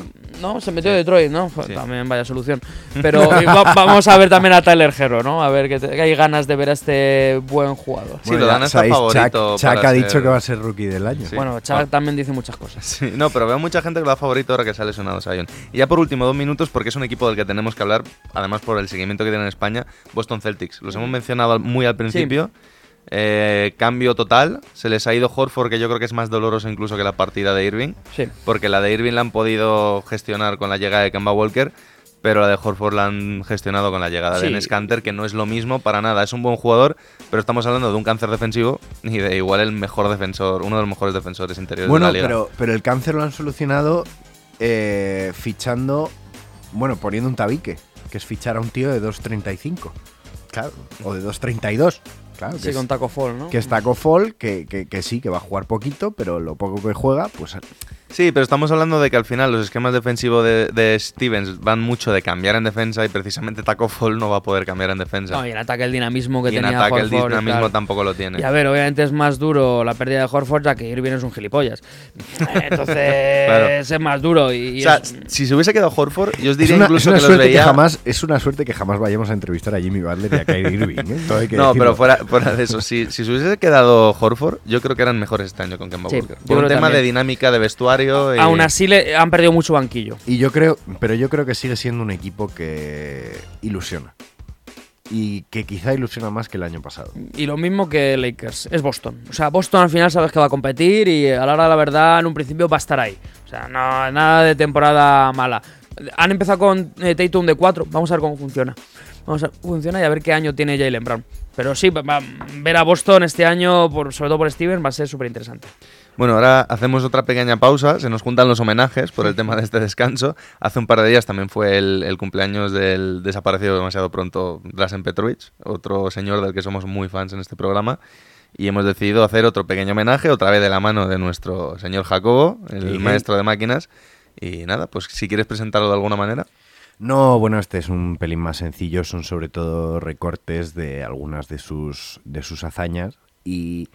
no, se metió Detroit, ¿no? Sí. También vaya solución. Pero va- <laughs> vamos a ver también a Tyler Hero, ¿no? A ver que, te- que hay ganas de ver a este buen jugador. Sí, lo ya dan hasta favorito Chuck, Chuck ha dicho ser- que va a ser rookie del año. Sí. Bueno, Chuck Bueno. también dice muchas cosas. Sí, no, pero veo mucha gente que lo da favorito ahora que se ha lesionado Sion. Y ya por último, dos minutos, porque es un equipo del que tenemos que hablar, además por el seguimiento que tiene en España, Boston Celtics. Los hemos mencionado muy al principio. Eh, cambio total. Se les ha ido Horford, que yo creo que es más doloroso incluso que la partida de Irving. Sí. Porque la de Irving la han podido gestionar con la llegada de Kemba Walker. Pero la de Horford la han gestionado con la llegada de Sí. Kanter, que no es lo mismo para nada. Es un buen jugador, pero estamos hablando de un cáncer defensivo y de igual el mejor defensor, uno de los mejores defensores interiores Bueno, de la liga. pero, pero el cáncer lo han solucionado eh, fichando, bueno, poniendo un tabique, que es fichar a un tío de 2.35. Claro, o de 2.32. Claro, que Sí, con Taco Fall, ¿no? que es Taco Fall, que, que- que sí, que va a jugar poquito, pero lo poco que juega, pues Sí, pero estamos hablando de que al final los esquemas defensivos de, de Stevens van mucho de cambiar en defensa y precisamente Taco Fall no va a poder cambiar en defensa. No, y en ataque el dinamismo que y en tenía ataque el Horford y dinamismo tampoco lo tiene. Y a ver, obviamente es más duro la pérdida de Horford ya que Irving es un gilipollas. <laughs> Entonces Claro. es más duro. Y, o sea, es- si se hubiese quedado Horford, yo os es diría una, incluso es una que los veía... que jamás es una suerte que jamás vayamos a entrevistar a Jimmy Butler y a Kyrie Irving. ¿eh? Todo hay que No, decirlo. pero fuera, fuera de eso, si, si se hubiese quedado Horford, yo creo que eran mejores este año con Kemba Sí, Walker. Por un tema también. de dinámica de vestuario. Y- aún así le han perdido mucho banquillo. Y yo creo, pero yo creo que sigue siendo un equipo que ilusiona. Y que quizá ilusiona más que el año pasado. Y lo mismo que Lakers, es Boston. O sea, Boston al final sabes que va a competir y a la hora de la verdad en un principio va a estar ahí. O sea, no, nada de temporada mala. Han empezado con eh, Tatum de 4, vamos a ver cómo funciona. Vamos a ver cómo funciona y a ver qué año tiene Jalen Brown. Pero sí, va- va- ver a Boston este año, por, sobre todo por Steven, va a ser súper interesante. Bueno, ahora hacemos otra pequeña pausa, se nos juntan los homenajes por el tema de este descanso. Hace un par de días también fue el, el cumpleaños del desaparecido demasiado pronto Drasen Petrovic, otro señor del que somos muy fans en este programa. Y hemos decidido hacer otro pequeño homenaje, otra vez de la mano de nuestro señor Jacobo, el Sí. maestro de máquinas. Y nada, pues si quieres presentarlo de alguna manera. No, bueno, este es un pelín más sencillo, son sobre todo recortes de algunas de sus, de sus hazañas y,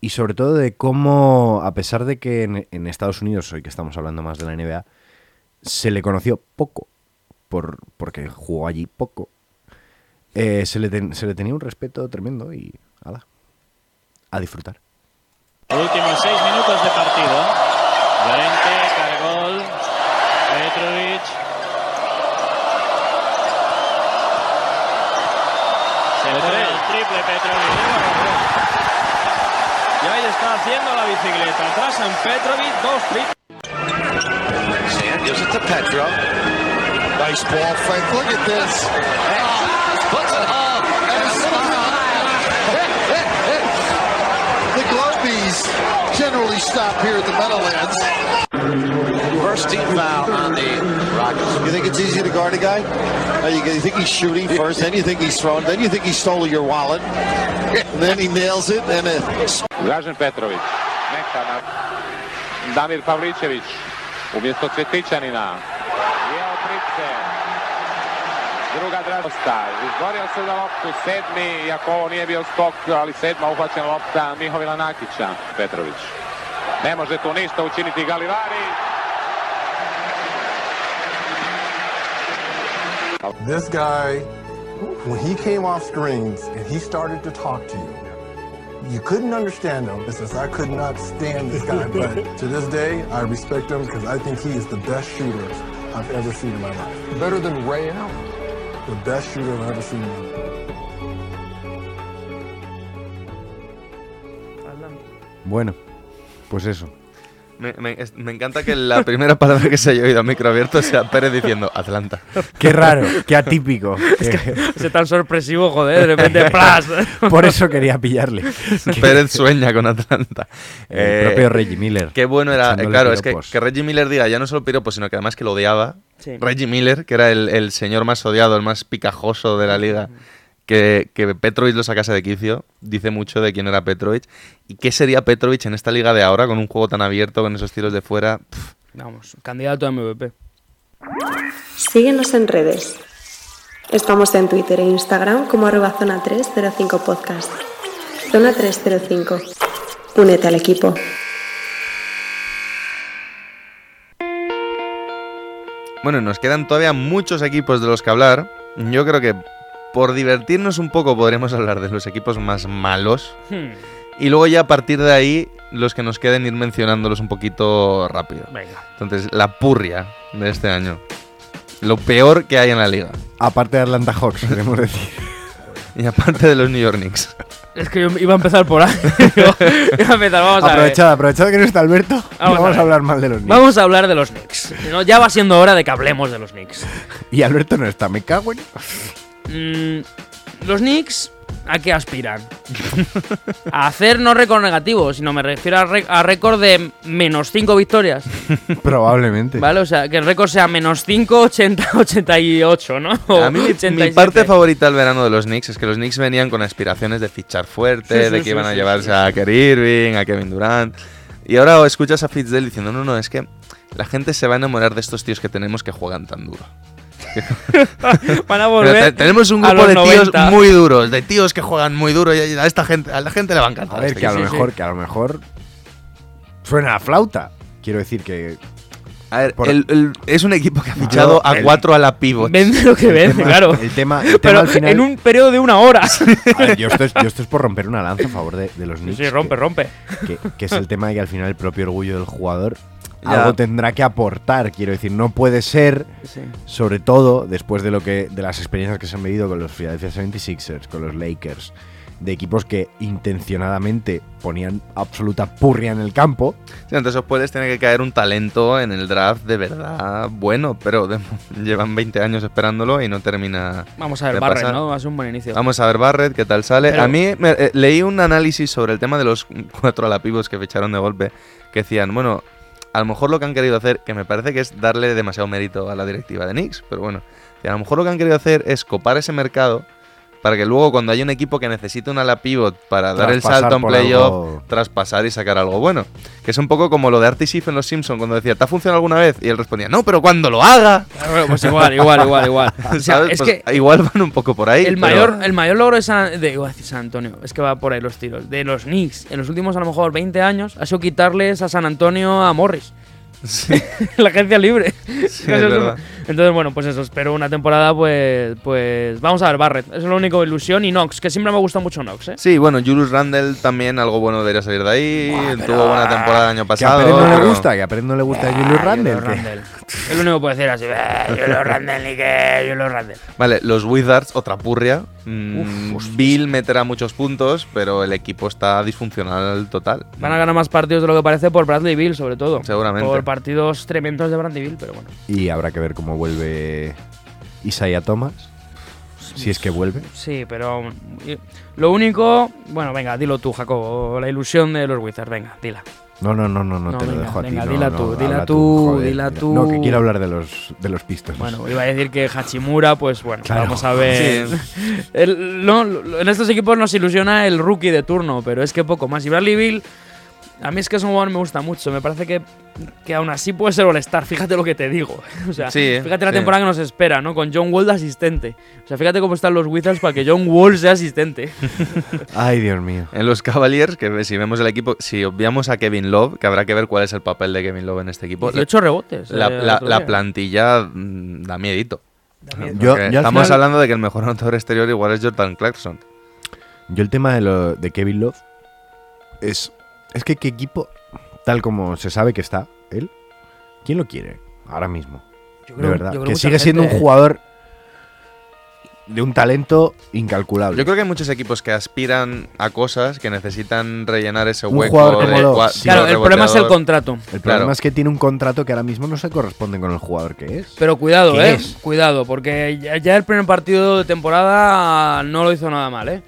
y sobre todo de cómo, a pesar de que en, en Estados Unidos, hoy que estamos hablando más de la NBA, se le conoció poco, por, porque jugó allí poco, eh, se, le ten- se le tenía un respeto tremendo y ala, a disfrutar. Últimos seis minutos de partido. Llorente, Cargol, Petrovic. Se pone el triple Petrovic. Y ahí está haciendo la bicicleta. Atrás en Petrovic, dos triples. Gives it to Petro. Nice ball fake. Look at this. Puts it up. And the Globies generally stop here at the Meadowlands. First team foul on the Rockets. You think it's easy to guard a guy? You, think he's shooting first, then you think he's throwing, then you think he stole your wallet, and then he nails it, and it Dražen Petrović. Neka na Damir Pavličević. Umjesto Cvjetićanina. Jeo trice. Druga Dražosta. Izborio se za loptu. Sedmi, iako ovo nije bio skok, ali sedma uhvaćena lopta Mihovila Nakića. Petrović. Ne može tu ništa učiniti Galivari. This guy, when he came off screens and he started to talk to you, you couldn't understand him. This is, I could not stand this guy, but <laughs> to this day, I respect him because I think he is the best shooter I've ever seen in my life. Better than Ray Allen, the best shooter I've ever seen in my life. Bueno, pues eso. Me, me- es- me encanta que la primera <laughs> palabra que se haya oído a micro abierto sea Pérez diciendo Atlanta. Qué raro, qué atípico. <laughs> Ese tan sorpresivo, joder, de repente, ¡plas! <laughs> Por eso quería pillarle. Pérez sueña con Atlanta. El propio Reggie Miller, Qué bueno era. eh, claro, es que, que Reggie Miller diga ya no solo piropos, sino que además que lo odiaba. Sí. Reggie Miller, que era el, el señor más odiado, el más picajoso de la liga, que, que Petrovic lo sacase de quicio, dice mucho de quién era Petrovic. ¿Y qué sería Petrovic en esta liga de ahora, con un juego tan abierto, con esos tiros de fuera? Pff, Vamos, candidato a MVP. Síguenos en redes. Estamos en Twitter e Instagram como arroba zona 305 podcast. Zona 305. Únete al equipo. Bueno, nos quedan todavía muchos equipos de los que hablar. Yo creo que por divertirnos un poco podremos hablar de los equipos más malos. Hmm, Y luego ya a partir de ahí, los que nos queden ir mencionándolos un poquito rápido. Venga. Entonces, la purria de este año. Lo peor que hay en la liga. Aparte de Atlanta Hawks, queremos decir. Y aparte de los New York Knicks. Es que yo iba a empezar por ahí. <laughs> iba a empezar, vamos a ver. Aprovechad, aprovechad que no está Alberto. Vamos a Vamos, a, hablar mal de los Knicks. Vamos a hablar de los Knicks. No, Ya va siendo hora de que hablemos de los Knicks. Y Alberto no está, me cago en. Mm, los Knicks, ¿a qué aspiran? <laughs> a hacer no récord negativo, sino me refiero a, récord de menos 5 victorias. <laughs> Probablemente. ¿Vale? O sea, que el récord sea menos 5, 80, 88, ¿no? O A mí mi- mi, 87. parte favorita del verano de los Knicks es que los Knicks venían con aspiraciones de fichar fuerte, Sí, sí, de que sí, iban a llevarse sí, a Kerry Irving, a Kevin Durant. Y ahora escuchas a Fitzdale diciendo, no, no, es que la gente se va a enamorar de estos tíos que tenemos que juegan tan duro. <laughs> Van a Pero volver. te- tenemos un grupo de los tíos 90. muy duros, de tíos que juegan muy duro y a esta gente, a la gente le va a encantar. A ver, este que a lo mejor, que a lo mejor. Suena a flauta. Quiero decir que. A ver, por- el- el- es un equipo que ha fichado a el- cuatro a la pivot. Vende lo que vende, tema- claro. El tema, el <laughs> tema Pero al final. en un periodo de una hora. <laughs> A ver, yo, esto es, yo esto es por romper una lanza a favor de, de los Knicks. sí, rompe, que- rompe. Que, que es el tema de que al final el propio orgullo del jugador Ya. algo tendrá que aportar. Quiero decir, no puede ser, Sí. sobre todo después de lo que de las experiencias que se han vivido con los Philadelphia 76ers, con los Lakers, de equipos que intencionadamente ponían absoluta purria en el campo. Sí, entonces os puedes tener que caer un talento en el draft de verdad bueno, pero de- <laughs> llevan 20 años esperándolo y no termina. Vamos a ver, Barrett, pasar. ¿no? Va a ser un buen inicio. Vamos a ver Barrett, qué tal sale. Pero- a mí me- eh, leí un análisis sobre el tema de los <laughs> cuatro alapivos que ficharon de golpe, que decían, bueno, a lo mejor lo que han querido hacer, que me parece que es darle demasiado mérito a la directiva de Knicks, pero bueno, a lo mejor lo que han querido hacer es copar ese mercado para que luego cuando haya un equipo que necesite una ala pivot para dar el salto en por playoff, algo- traspasar y sacar algo bueno. Que es un poco como lo de Artie Schiff en Los Simpsons cuando decía, ¿te ha funcionado alguna vez? Y él respondía, no, pero cuando lo haga. Claro, Pues igual, igual, igual, igual. <laughs> O sea, es Pues que igual van un poco por ahí. el pero- mayor, el mayor logro de San, de, iba a decir San Antonio, es que va por ahí los tiros, de los Knicks en los últimos a lo mejor 20 años ha sido quitarles a San Antonio a Morris. <laughs> la agencia libre. es verdad. Entonces, bueno, pues eso, espero una temporada, pues, pues vamos a ver Barrett. Eso es lo único ilusión y Knox, que siempre me gusta mucho Knox, ¿eh? Sí, bueno, Julius Randle también algo bueno debería salir de ahí. Tuvo buena temporada el año Que a pasado. Pérez no le gusta, que a Pérez no le gusta Julius Randle. Julius Randle. Es lo único que puedo decir así. "Eh, Julius Randle ni que Julius Randle. Vale, los Wizards, otra purria. Mm, Bill meterá muchos puntos, pero el equipo está disfuncional total. Van a ganar más partidos de lo que parece por Bradley Bill, sobre todo. Seguramente. Por partidos tremendos de Bradley Bill, pero bueno. Y habrá que ver cómo vuelve Isaiah Thomas. Si es que vuelve. Sí, pero lo único, bueno, venga, dilo tú, Jacobo, la ilusión de los Wizards, venga, dila. No, no, no, no, no, No, te lo venga, dejo a ti. venga, dila no, tú, dila tú, joder, dila tú. No, que quiero hablar de los, de los Pistons. Bueno, iba a decir que Hachimura, pues bueno, Claro. vamos a ver. <laughs> El- no, lo- en estos equipos nos ilusiona el rookie de turno, pero es que poco más. Y Bradley Bill, a mí es que es un jugador que me gusta mucho. Me parece que, que aún así puede ser All-Star. Fíjate lo que te digo. <laughs> O sea, Sí, fíjate la sí. temporada que nos espera, ¿no? Con John Wall de asistente. O sea, fíjate cómo están los Wizards para que John Wall sea asistente. <laughs> Ay, Dios mío. En los Cavaliers, que si vemos el equipo, si obviamos a Kevin Love, que habrá que ver cuál es el papel de Kevin Love en este equipo. 18 rebotes. La, eh, la- la plantilla mm, da miedito. miedo. Yo- Porque yo al estamos final- hablando de que el mejor anotador exterior igual es Jordan Clarkson. Yo el tema de, lo, de Kevin Love es, es que qué equipo, tal como se sabe que está él, ¿quién lo quiere ahora mismo? Yo de creo- verdad. yo creo Que sigue siendo un jugador de un talento incalculable. Yo creo que hay muchos equipos que aspiran a cosas que necesitan rellenar ese Un hueco. jugador como de lo- cua- sí. Claro, de el problema es el contrato. El problema Claro. es que tiene un contrato que ahora mismo no se corresponde con el jugador que es. Pero cuidado, ¿Qué eh. es? Cuidado, porque ya, ya el primer partido de temporada no lo hizo nada mal, eh.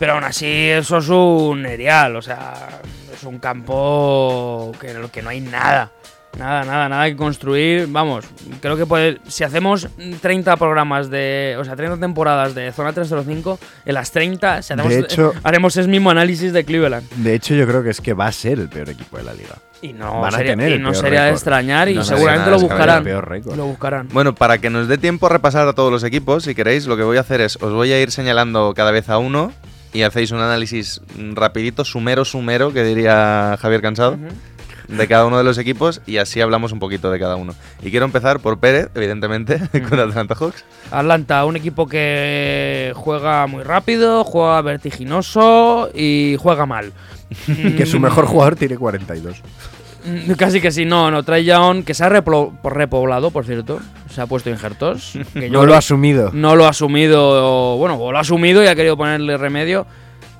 Pero aún así, eso es un erial, o sea, es un campo que, que no hay nada. Nada, nada, nada que construir. Vamos, creo que puede- si hacemos 30 programas de. O sea, 30 temporadas de Zona 305, en las 30 si hacemos, De hecho- <laughs> haremos ese mismo análisis de Cleveland. De hecho, yo creo que es que va a ser el peor equipo de la liga. Y no Van a sería, tener y no sería de extrañar y No seguramente nada lo buscarán. El peor récord. Lo buscarán. Bueno, para que nos dé tiempo a repasar a todos los equipos, si queréis, lo que voy a hacer es, os voy a ir señalando cada vez a uno y hacéis un análisis mm, rapidito, sumero, sumero, que diría Javier Cansado, de cada uno de los equipos y así hablamos un poquito de cada uno. Y quiero empezar por Pérez, evidentemente, <laughs> con Atlanta Hawks. Atlanta, un equipo que juega muy rápido, juega vertiginoso y juega mal. que su mejor jugador tiene 42. Mm, Casi que sí, no, no. Trae Young, que se ha repoblado, por cierto. Se ha puesto injertos. que yo No lo ha asumido. No lo ha asumido, bueno, o lo ha asumido y ha querido ponerle remedio.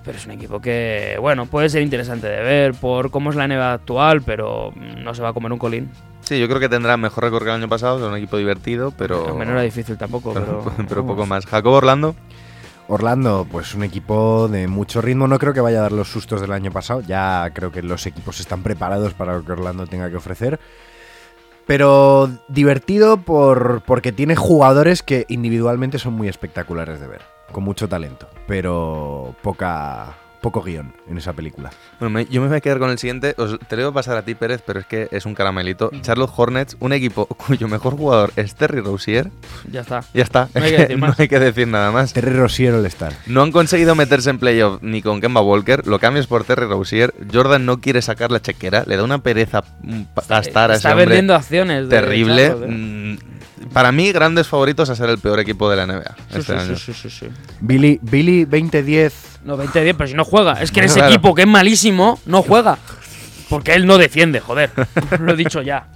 Pero es un equipo que, bueno, puede ser interesante de ver por cómo es la NBA actual, pero no se va a comer un colín. Sí, yo creo que tendrá mejor récord que el año pasado, es un equipo divertido, pero... Hombre, no era difícil tampoco, <laughs> pero. pero poco más. Jacobo Orlando. Orlando, pues un equipo de mucho ritmo. No creo que vaya a dar los sustos del año pasado. Ya creo que los equipos están preparados para lo que Orlando tenga que ofrecer. Pero divertido por, porque tiene jugadores que individualmente son muy espectaculares de ver. Con mucho talento. Pero poca, poco guion en esa película. Bueno, me- yo me voy a quedar con el siguiente. Os, te lo voy a pasar a ti, Pérez, pero es que es un caramelito. Charlotte Hornets, un equipo cuyo mejor jugador es Terry Rozier. Ya está. Ya está. No hay que decir <laughs> no más. hay que decir nada más. Terry Rozier el Star. No han conseguido meterse en playoff ni con Kemba Walker. Lo cambias por Terry Rozier. Jordan no quiere sacar la chequera. Le da una pereza mm, gastar a ese Está hombre vendiendo acciones. de terrible. Charlotte, ¿eh? Para mí, grandes favoritos a ser el peor equipo de la NBA Sí, este sí, año. sí, sí, sí, sí. Billy, Billy 2010. No, 20-10, pero si no juega. Es que en ese Claro. equipo que es malísimo, no juega. Porque él no defiende, joder. <laughs> Lo he dicho ya.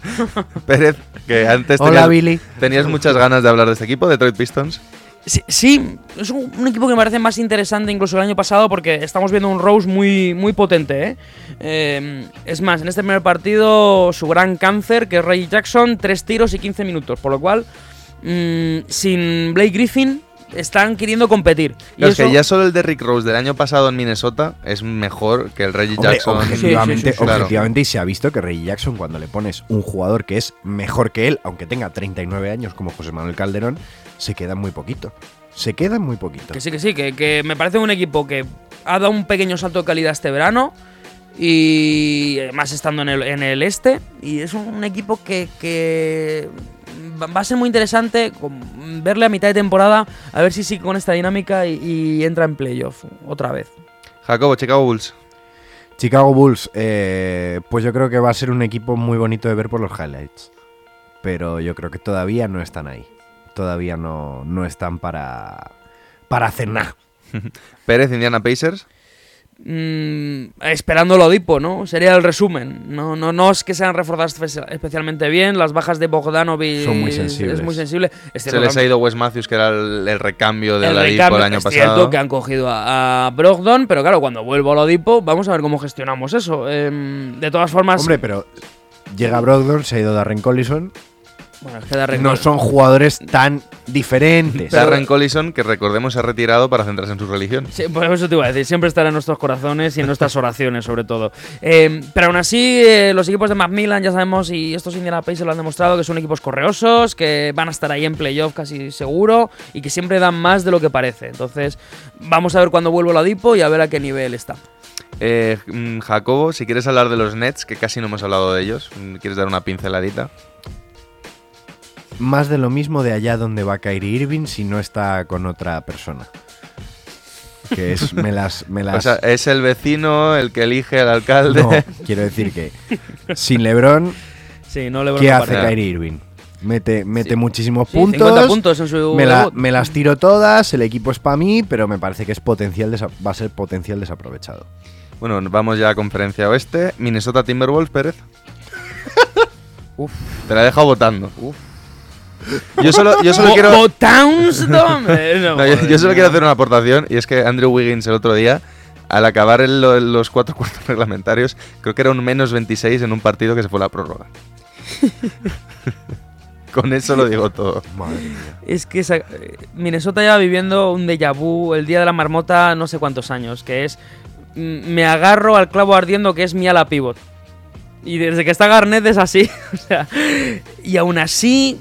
Pérez, que antes Hola, tenías, Billy. tenías muchas ganas de hablar de este equipo, Detroit Pistons. Sí, es un, equipo que me parece más interesante incluso el año pasado porque estamos viendo un Rose muy, muy potente. ¿eh? Eh, es más, en este primer partido su gran cáncer, que es Ray Jackson, 3 tiros y 15 minutos. Por lo cual, mm, sin Blake Griffin, están queriendo competir. Y es que ya solo el de Rick Rose del año pasado en Minnesota es mejor que el Reggie Hombre, Jackson. objetivamente, Sí, sí, sí, sí. Claro. objetivamente, y se ha visto que Reggie Jackson, cuando le pones un jugador que es mejor que él, aunque tenga 39 años como José Manuel Calderón, se queda muy poquito. Se queda muy poquito. Que sí, que sí, que, que me parece un equipo que ha dado un pequeño salto de calidad este verano. Y además estando en el, en el este. Y es un equipo que, que va a ser muy interesante verle a mitad de temporada. A ver si sigue con esta dinámica y, y entra en playoff otra vez. Jacobo, Chicago Bulls. Chicago Bulls, eh, pues yo creo que va a ser un equipo muy bonito de ver por los highlights. Pero yo creo que todavía no están ahí. Todavía no, no están para, para hacer nada. <laughs> Pérez, Indiana Pacers. Mm, esperando lo Odipo, ¿no? Sería el resumen. No, no, no es que sean reforzadas espe- especialmente bien. Las bajas de Bogdanovic Son muy es- sensibles. Es muy sensible. Es Se cierto les ha ido Wes Matthews, que era el, el recambio de el Oladipo recambio, el año es cierto pasado. que han cogido a, a Brogdon, pero claro, cuando vuelvo a Oladipo, vamos a ver cómo gestionamos eso. Em, de todas formas, Hombre, pero llega Brogdon, se ha ido Darren Collison. Bueno, No son jugadores tan diferentes. Darren Collison, que recordemos se ha retirado para centrarse en su religión. Sí, por eso te iba a decir, siempre estará en nuestros corazones y en nuestras oraciones, sobre todo. Eh, pero aún así, eh, los equipos de Macmillan, ya sabemos, y estos Indiana Pacers lo han demostrado, que son equipos correosos, que van a estar ahí en playoff casi seguro y que siempre dan más de lo que parece. Entonces, vamos a ver cuándo vuelve la Dipo y a ver a qué nivel está. Eh, mm, Jacobo, si quieres hablar de los Nets, que casi no hemos hablado de ellos, mm, ¿quieres dar una pinceladita? Más de lo mismo de allá donde va Kyrie Irving si no está con otra persona. Que es, me las, me <laughs> las O sea, es el vecino el que elige al alcalde. No, quiero decir que sin LeBron, Sí, no le ¿qué hace Kyrie Irving? Mete, mete muchísimos Sí, puntos. 50 puntos en su me, la- me las tiro todas, el equipo es para mí, pero me parece que es potencial va a ser potencial desaprovechado. Bueno, vamos ya a conferencia oeste. Minnesota Timberwolves, Pérez. Uf. Te la he dejado votando. Uf. Yo solo, yo solo quiero. <laughs> No, yo, yo solo no. quiero hacer una aportación y es que Andrew Wiggins el otro día, al acabar el- los cuatro <laughs> cuartos reglamentarios, creo que era un menos 26 en un partido que se fue a la prórroga. <laughs> Con eso lo digo todo. Madre mía. Es que esa- Minnesota lleva viviendo un déjà vu el día de la marmota no sé cuántos años, que es mm, me agarro al clavo ardiendo que es mi ala pivot. Y desde que está Garnett es así. o sea, y aún así,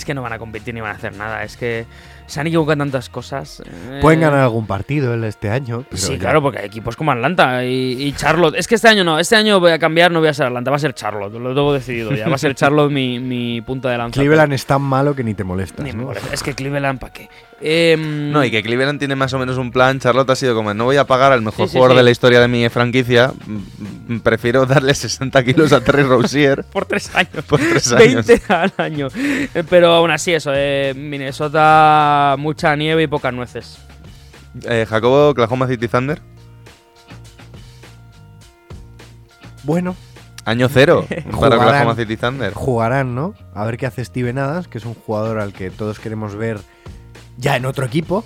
es que no van a competir ni van a hacer nada. Es que se han equivocado tantas cosas. Pueden Eh, ganar algún partido el- este año. pero Sí, ya. claro, porque hay equipos como Atlanta y, y Charlotte. Es que este año no, este año voy a cambiar, no voy a ser Atlanta, va a ser Charlotte. Lo tengo decidido ya. Va a ser Charlotte mi, mi punta de lanza. Cleveland es tan malo que ni te molestas. Ni me ¿no? molesta. Es que Cleveland, ¿para qué? Em, No, y que Cleveland tiene más o menos un plan. Charlotte ha sido como: no voy a pagar al mejor Sí, sí, jugador sí. de la historia de mi franquicia. mm, mm, Prefiero darle 60 kilos a Terry <laughs> Rozier. por tres años. Por tres años. 20 al año. Eh, Pero aún así, eso, eh, Minnesota, mucha nieve y pocas nueces. Eh, Jacobo, Oklahoma City Thunder. Bueno, Año cero <laughs> para Jugarán. Oklahoma City Thunder. jugarán, ¿no? A ver qué hace Steven Adams, que es un jugador al que todos queremos ver ya en otro equipo.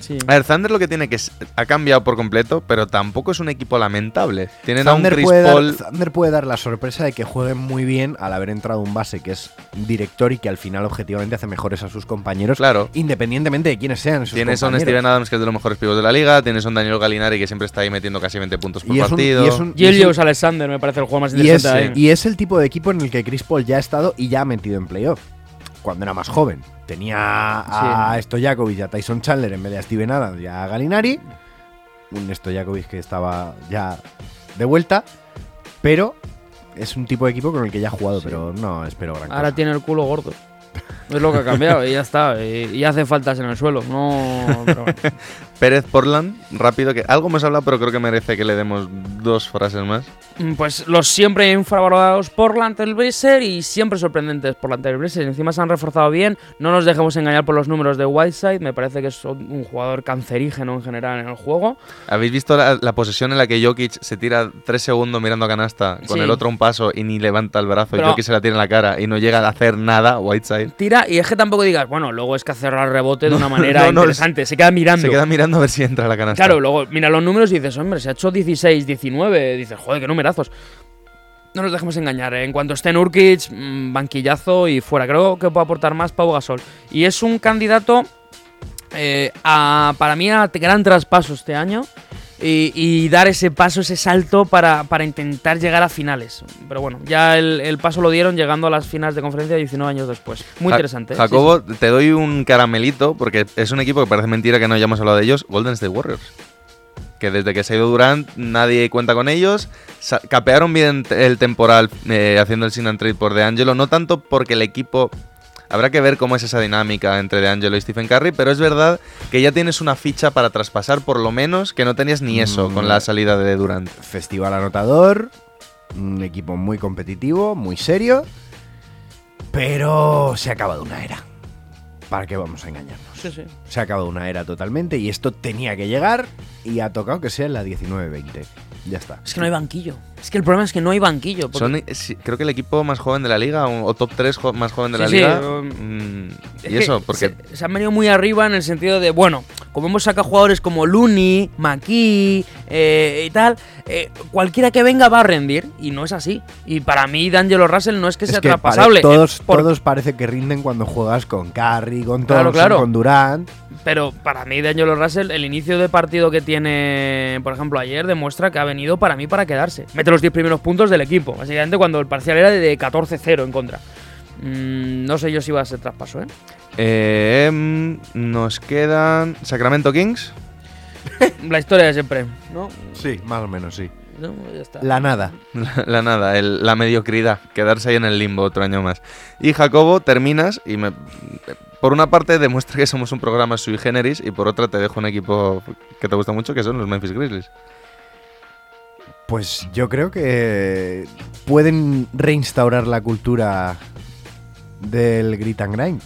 Sí. A ver, Thunder lo que tiene que es, ha cambiado por completo, pero tampoco es un equipo lamentable. Tienen a un Chris puede, dar, Paul. Thunder puede dar la sorpresa de que jueguen muy bien al haber entrado un base que es un director y que al final objetivamente hace mejores a sus compañeros, Claro. independientemente de quiénes sean Tienes a un. Steven Adams que es de los mejores pibos de la liga. Tienes a un Daniel Galinari que siempre está ahí metiendo casi 20 puntos por Y es un- partido. y es un- y es Julius Alexander me parece el juego más Y es, interesante. ahí. y es el tipo de equipo en el que Chris Paul ya ha estado y ya ha metido en playoff. Cuando era más joven. Tenía a Stojakovic y a Tyson Chandler en vez de a Steven Adams y a Galinari. Un Stojakovic que estaba ya de vuelta. Pero es un tipo de equipo con el que ya ha jugado, pero no espero gran Ahora cosa. tiene el culo gordo. <laughs> Es lo que ha cambiado y ya está. Y, y hace faltas en el suelo. No. pero bueno. <laughs> Pérez Portland, rápido, que algo hemos hablado, pero creo que merece que le demos dos frases más. Mm, Pues los siempre infravalorados Portland Trail Blazer y siempre sorprendentes Portland Trail Blazer. Encima se han reforzado bien. No nos dejemos engañar por los números de Whiteside. Me parece que es un un jugador cancerígeno en general en el juego. ¿Habéis visto la, la posesión en la que Jokic se tira tres segundos mirando a canasta, con Sí. el otro un paso y ni levanta el brazo, Pero- y Jokic se la tira en la cara y no llega a hacer nada, Whiteside? Tira y es que tampoco digas, bueno, luego es que hacer el rebote de una manera no, no, interesante. Se queda mirando. Se queda mirando a ver si entra la canasta. Claro, luego mira los números y dices, hombre, se ha hecho 16, 19. Dices, joder, qué numerazos. No nos dejemos engañar. ¿eh? En cuanto esté Nurkic, mm, banquillazo y fuera. Creo que puede aportar más Pau Gasol. Y es un candidato eh, a, para mí a gran traspaso este año. Y, y dar ese paso, ese salto para, para intentar llegar a finales. Pero bueno, ya el, el paso lo dieron llegando a las finales de conferencia 19 años después. Muy Ja- interesante. ¿eh? Jacobo, te doy un caramelito porque es un equipo que parece mentira que no hayamos hablado de ellos, Golden State Warriors. Que desde que se ha ido Durant nadie cuenta con ellos. Capearon bien el temporal eh, haciendo el sin and trade por DeAngelo, no tanto porque el equipo Habrá que ver cómo es esa dinámica entre DeAngelo y Stephen Curry, pero es verdad que ya tienes una ficha para traspasar por lo menos que no tenías ni eso con la salida de Durant. Festival anotador, un equipo muy competitivo, muy serio, pero se ha acabado una era. ¿Para qué vamos a engañarnos? Sí, sí. Se ha acabado una era totalmente y esto tenía que llegar y ha tocado que sea en la 19-20. Ya está. Es que no hay banquillo. Es que el problema es que no hay banquillo. porque- Son, eh, sí, creo que el equipo más joven de la liga, o, o top 3 jo- más joven de Sí, la sí, liga. mm, Es y eso, porque se, se han venido muy arriba en el sentido de, bueno, como hemos sacado jugadores como Looney, McKee eh, y tal, eh, cualquiera que venga va a rendir. Y no es así. Y para mí, D'Angelo Russell no es que sea que pare- traspasable. eh, todos, por- todos parece que rinden cuando juegas con Curry, con Claro, claro. con Durant. Pero para mí, D'Angelo Russell, el inicio de partido que tiene, por ejemplo, ayer, demuestra que ha venido para mí para quedarse. Mete los 10 primeros puntos del equipo. Básicamente cuando el parcial era de 14-0 en contra. Mm, no sé yo si va a ser traspaso, ¿eh? eh, mm, nos quedan Sacramento Kings. <laughs> La historia de siempre, ¿no? Sí, más o menos, sí. No, ya está. La nada. La, la nada, el- la mediocridad, quedarse ahí en el limbo otro año más. Y Jacobo, terminas y me, por una parte demuestra que somos un programa sui generis y por otra te dejo un equipo que te gusta mucho que son los Memphis Grizzlies. Pues yo creo que pueden reinstaurar la cultura del grit and grind.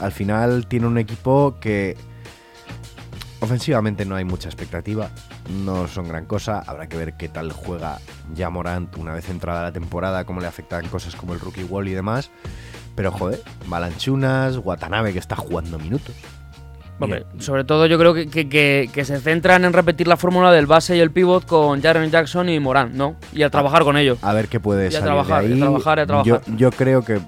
Al final tiene un equipo que ofensivamente no hay mucha expectativa, no son gran cosa, habrá que ver qué tal juega ya Morant una vez entrada la temporada, cómo le afectan cosas como el rookie wall y demás. Pero joder, Balanchunas, Watanabe que está jugando minutos. Hombre, sobre todo yo creo que, que- que- que se centran en repetir la fórmula del base y el pivot con Jaren Jackson y Morán, ¿no? Y a trabajar con ello. A ver qué puede Y a trabajar, de y a trabajar, y a trabajar. Yo, yo creo que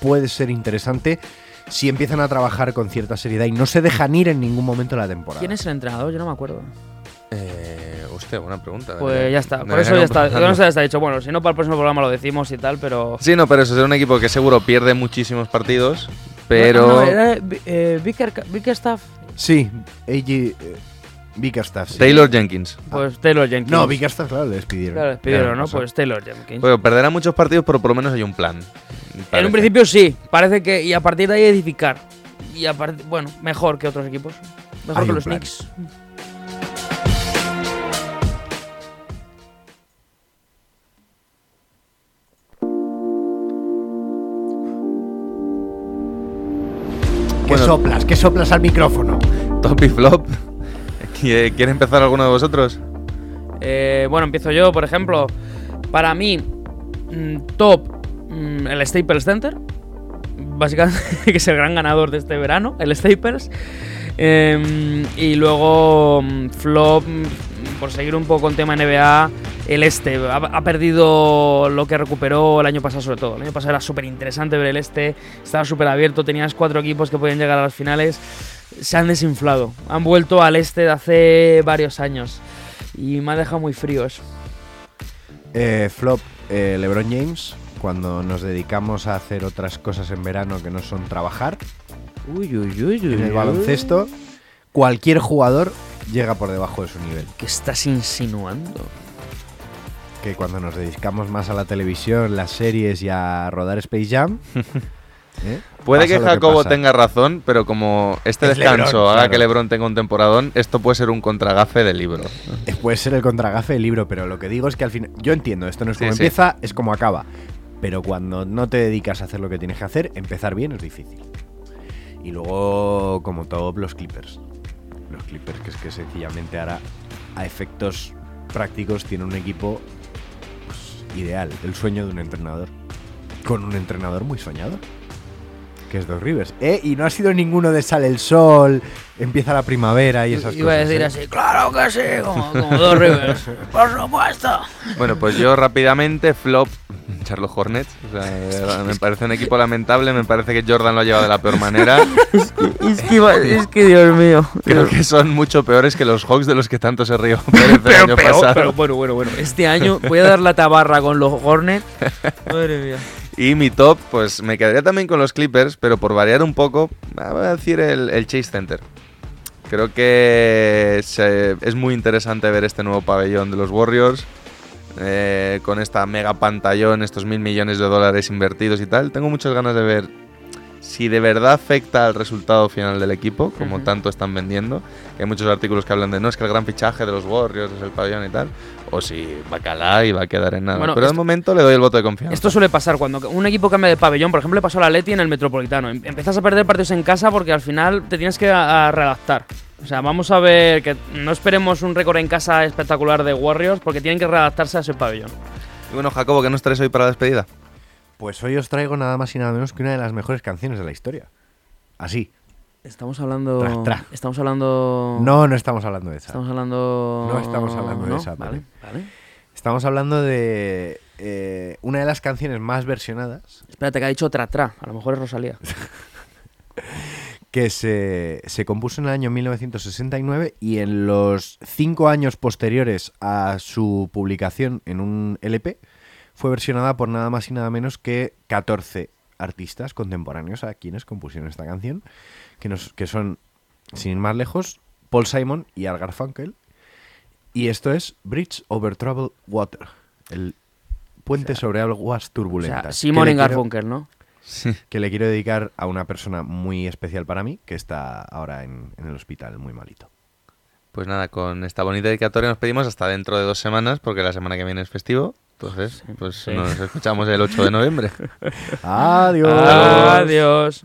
puede ser interesante si empiezan a trabajar con cierta seriedad y no se dejan ir en ningún momento de la temporada. ¿Quién es el entrenador? Yo no me acuerdo. Eh, hostia, buena pregunta. Pues ya está. Por eso ya está. Con eso ya está dicho. Bueno, si no para el próximo programa lo decimos y tal, pero. Sí, no, pero eso es un equipo que seguro pierde muchísimos partidos, pero... No, no, era eh, Vicker- Bickerstaff. Sí, AJ eh, Bickerstaff. sí. Taylor Jenkins. Pues Taylor Jenkins. No, Bickerstaff, claro, le despidieron. Claro, despidieron, Claro, ¿no? o sea, Pues Taylor Jenkins. Bueno, perderá muchos partidos, pero por lo menos hay un plan. En un principio sí, parece que. Y a partir de ahí edificar. Y a partir. Bueno, mejor que otros equipos. Mejor Hay que los plan. ¿Qué Bueno. soplas? ¿Qué soplas al micrófono? Top y flop. ¿Qui- ¿Quiere empezar alguno de vosotros? Eh, bueno, empiezo yo, por ejemplo. Para mí, mm, top, mm, el Staples Center. Básicamente, <laughs> que es el gran ganador de este verano, el Staples. Em, y luego, mm, flop, mm, por seguir un poco con tema NBA, el este. Ha, ha perdido lo que recuperó el año pasado, sobre todo. El año pasado era súper interesante ver el este. Estaba súper abierto, tenías cuatro equipos que podían llegar a las finales. Se han desinflado. Han vuelto al este de hace varios años. Y me ha dejado muy frío eso. Eh, flop, eh, LeBron James, cuando nos dedicamos a hacer otras cosas en verano que no son trabajar. Uy, uy, uy, uy. En el baloncesto, cualquier jugador llega por debajo de su nivel. ¿Qué estás insinuando? Que cuando nos dedicamos más a la televisión, las series y a rodar Space Jam. <laughs> ¿eh? Puede Pasa que Jacobo tenga razón, pero como este Es descanso LeBron, haga claro. que LeBron tenga un temporadón, esto puede ser un contragafe del libro. Puede ser el contragafe del libro, pero lo que digo es que al final. Yo entiendo, esto no es como sí. empieza, es como acaba. Pero cuando no te dedicas a hacer lo que tienes que hacer, empezar bien es difícil. Y luego, como top, los Clippers. Los Clippers, que es que sencillamente ahora, a efectos prácticos, tiene un equipo pues, ideal, el sueño de un entrenador. Con un entrenador muy soñador. Que es Doc Rivers. ¿Eh? Y no ha sido ninguno de sale el sol, empieza la primavera y esas Iba a cosas. decir ¿eh? así, claro que sí, como, como dos Rivers. <laughs> Por supuesto. Bueno, pues yo rápidamente, flop, Charlotte Hornets. O sea, me parece un equipo lamentable, me parece que Jordan lo ha llevado de la peor manera. <laughs> Es que, iba- es que Dios mío. Creo que son mucho peores que los Hawks de los que tanto se rió <laughs> Pérez el año peor, pasado. pero bueno, bueno, bueno. Este año voy a dar la tabarra con los Hornets. Madre mía. Y mi top, pues me quedaría también con los Clippers, pero por variar un poco, voy a decir el, Chase Center. Creo que es muy interesante ver este nuevo pabellón de los Warriors. eh, con esta mega pantallón, estos mil millones de dólares invertidos y tal. Tengo muchas ganas de ver si de verdad afecta al resultado final del equipo, como tanto están vendiendo. Hay muchos artículos que hablan de no, es que el gran fichaje de los Warriors es el pabellón y tal. O si va a calar y va a quedar en nada. Bueno, Pero de momento le doy el voto de confianza. Esto suele pasar cuando un equipo cambia de pabellón. Por ejemplo, le pasó a la Leti en el Metropolitano. Em- Empiezas a perder partidos en casa porque al final te tienes que a- a readaptar. O sea, vamos a ver que no esperemos un récord en casa espectacular de Warriors porque tienen que readaptarse a ese pabellón. Y bueno, Jacobo, ¿qué nos traes hoy para la despedida? Pues hoy os traigo nada más y nada menos que una de las mejores canciones de la historia. Así. Estamos hablando. Tra, tra. Estamos hablando. No, no estamos hablando de esa. Estamos hablando. No estamos hablando de esa. Vale. Estamos hablando de eh, una de las canciones más versionadas Espérate, que ha dicho tra tra. A lo mejor es Rosalía. <laughs> que se, se compuso en el año 1969 y en los cinco años posteriores a su publicación en un LP fue versionada por nada más y nada menos que 14 artistas contemporáneos a quienes compusieron esta canción, que, nos, que son, sin ir más lejos, Paul Simon y Al Garfunkel. Y esto es Bridge Over Troubled Water, el puente sobre aguas O turbulentas. sea, que Simon le y quiero- Garfunkel, ¿no? que le quiero dedicar a una persona muy especial para mí que está ahora en, en el hospital, muy malito. Pues nada, con esta bonita dedicatoria nos pedimos hasta dentro de dos semanas, porque la semana que viene es festivo. Entonces, pues sí. nos escuchamos el 8 de noviembre. <laughs> Adiós. Adiós.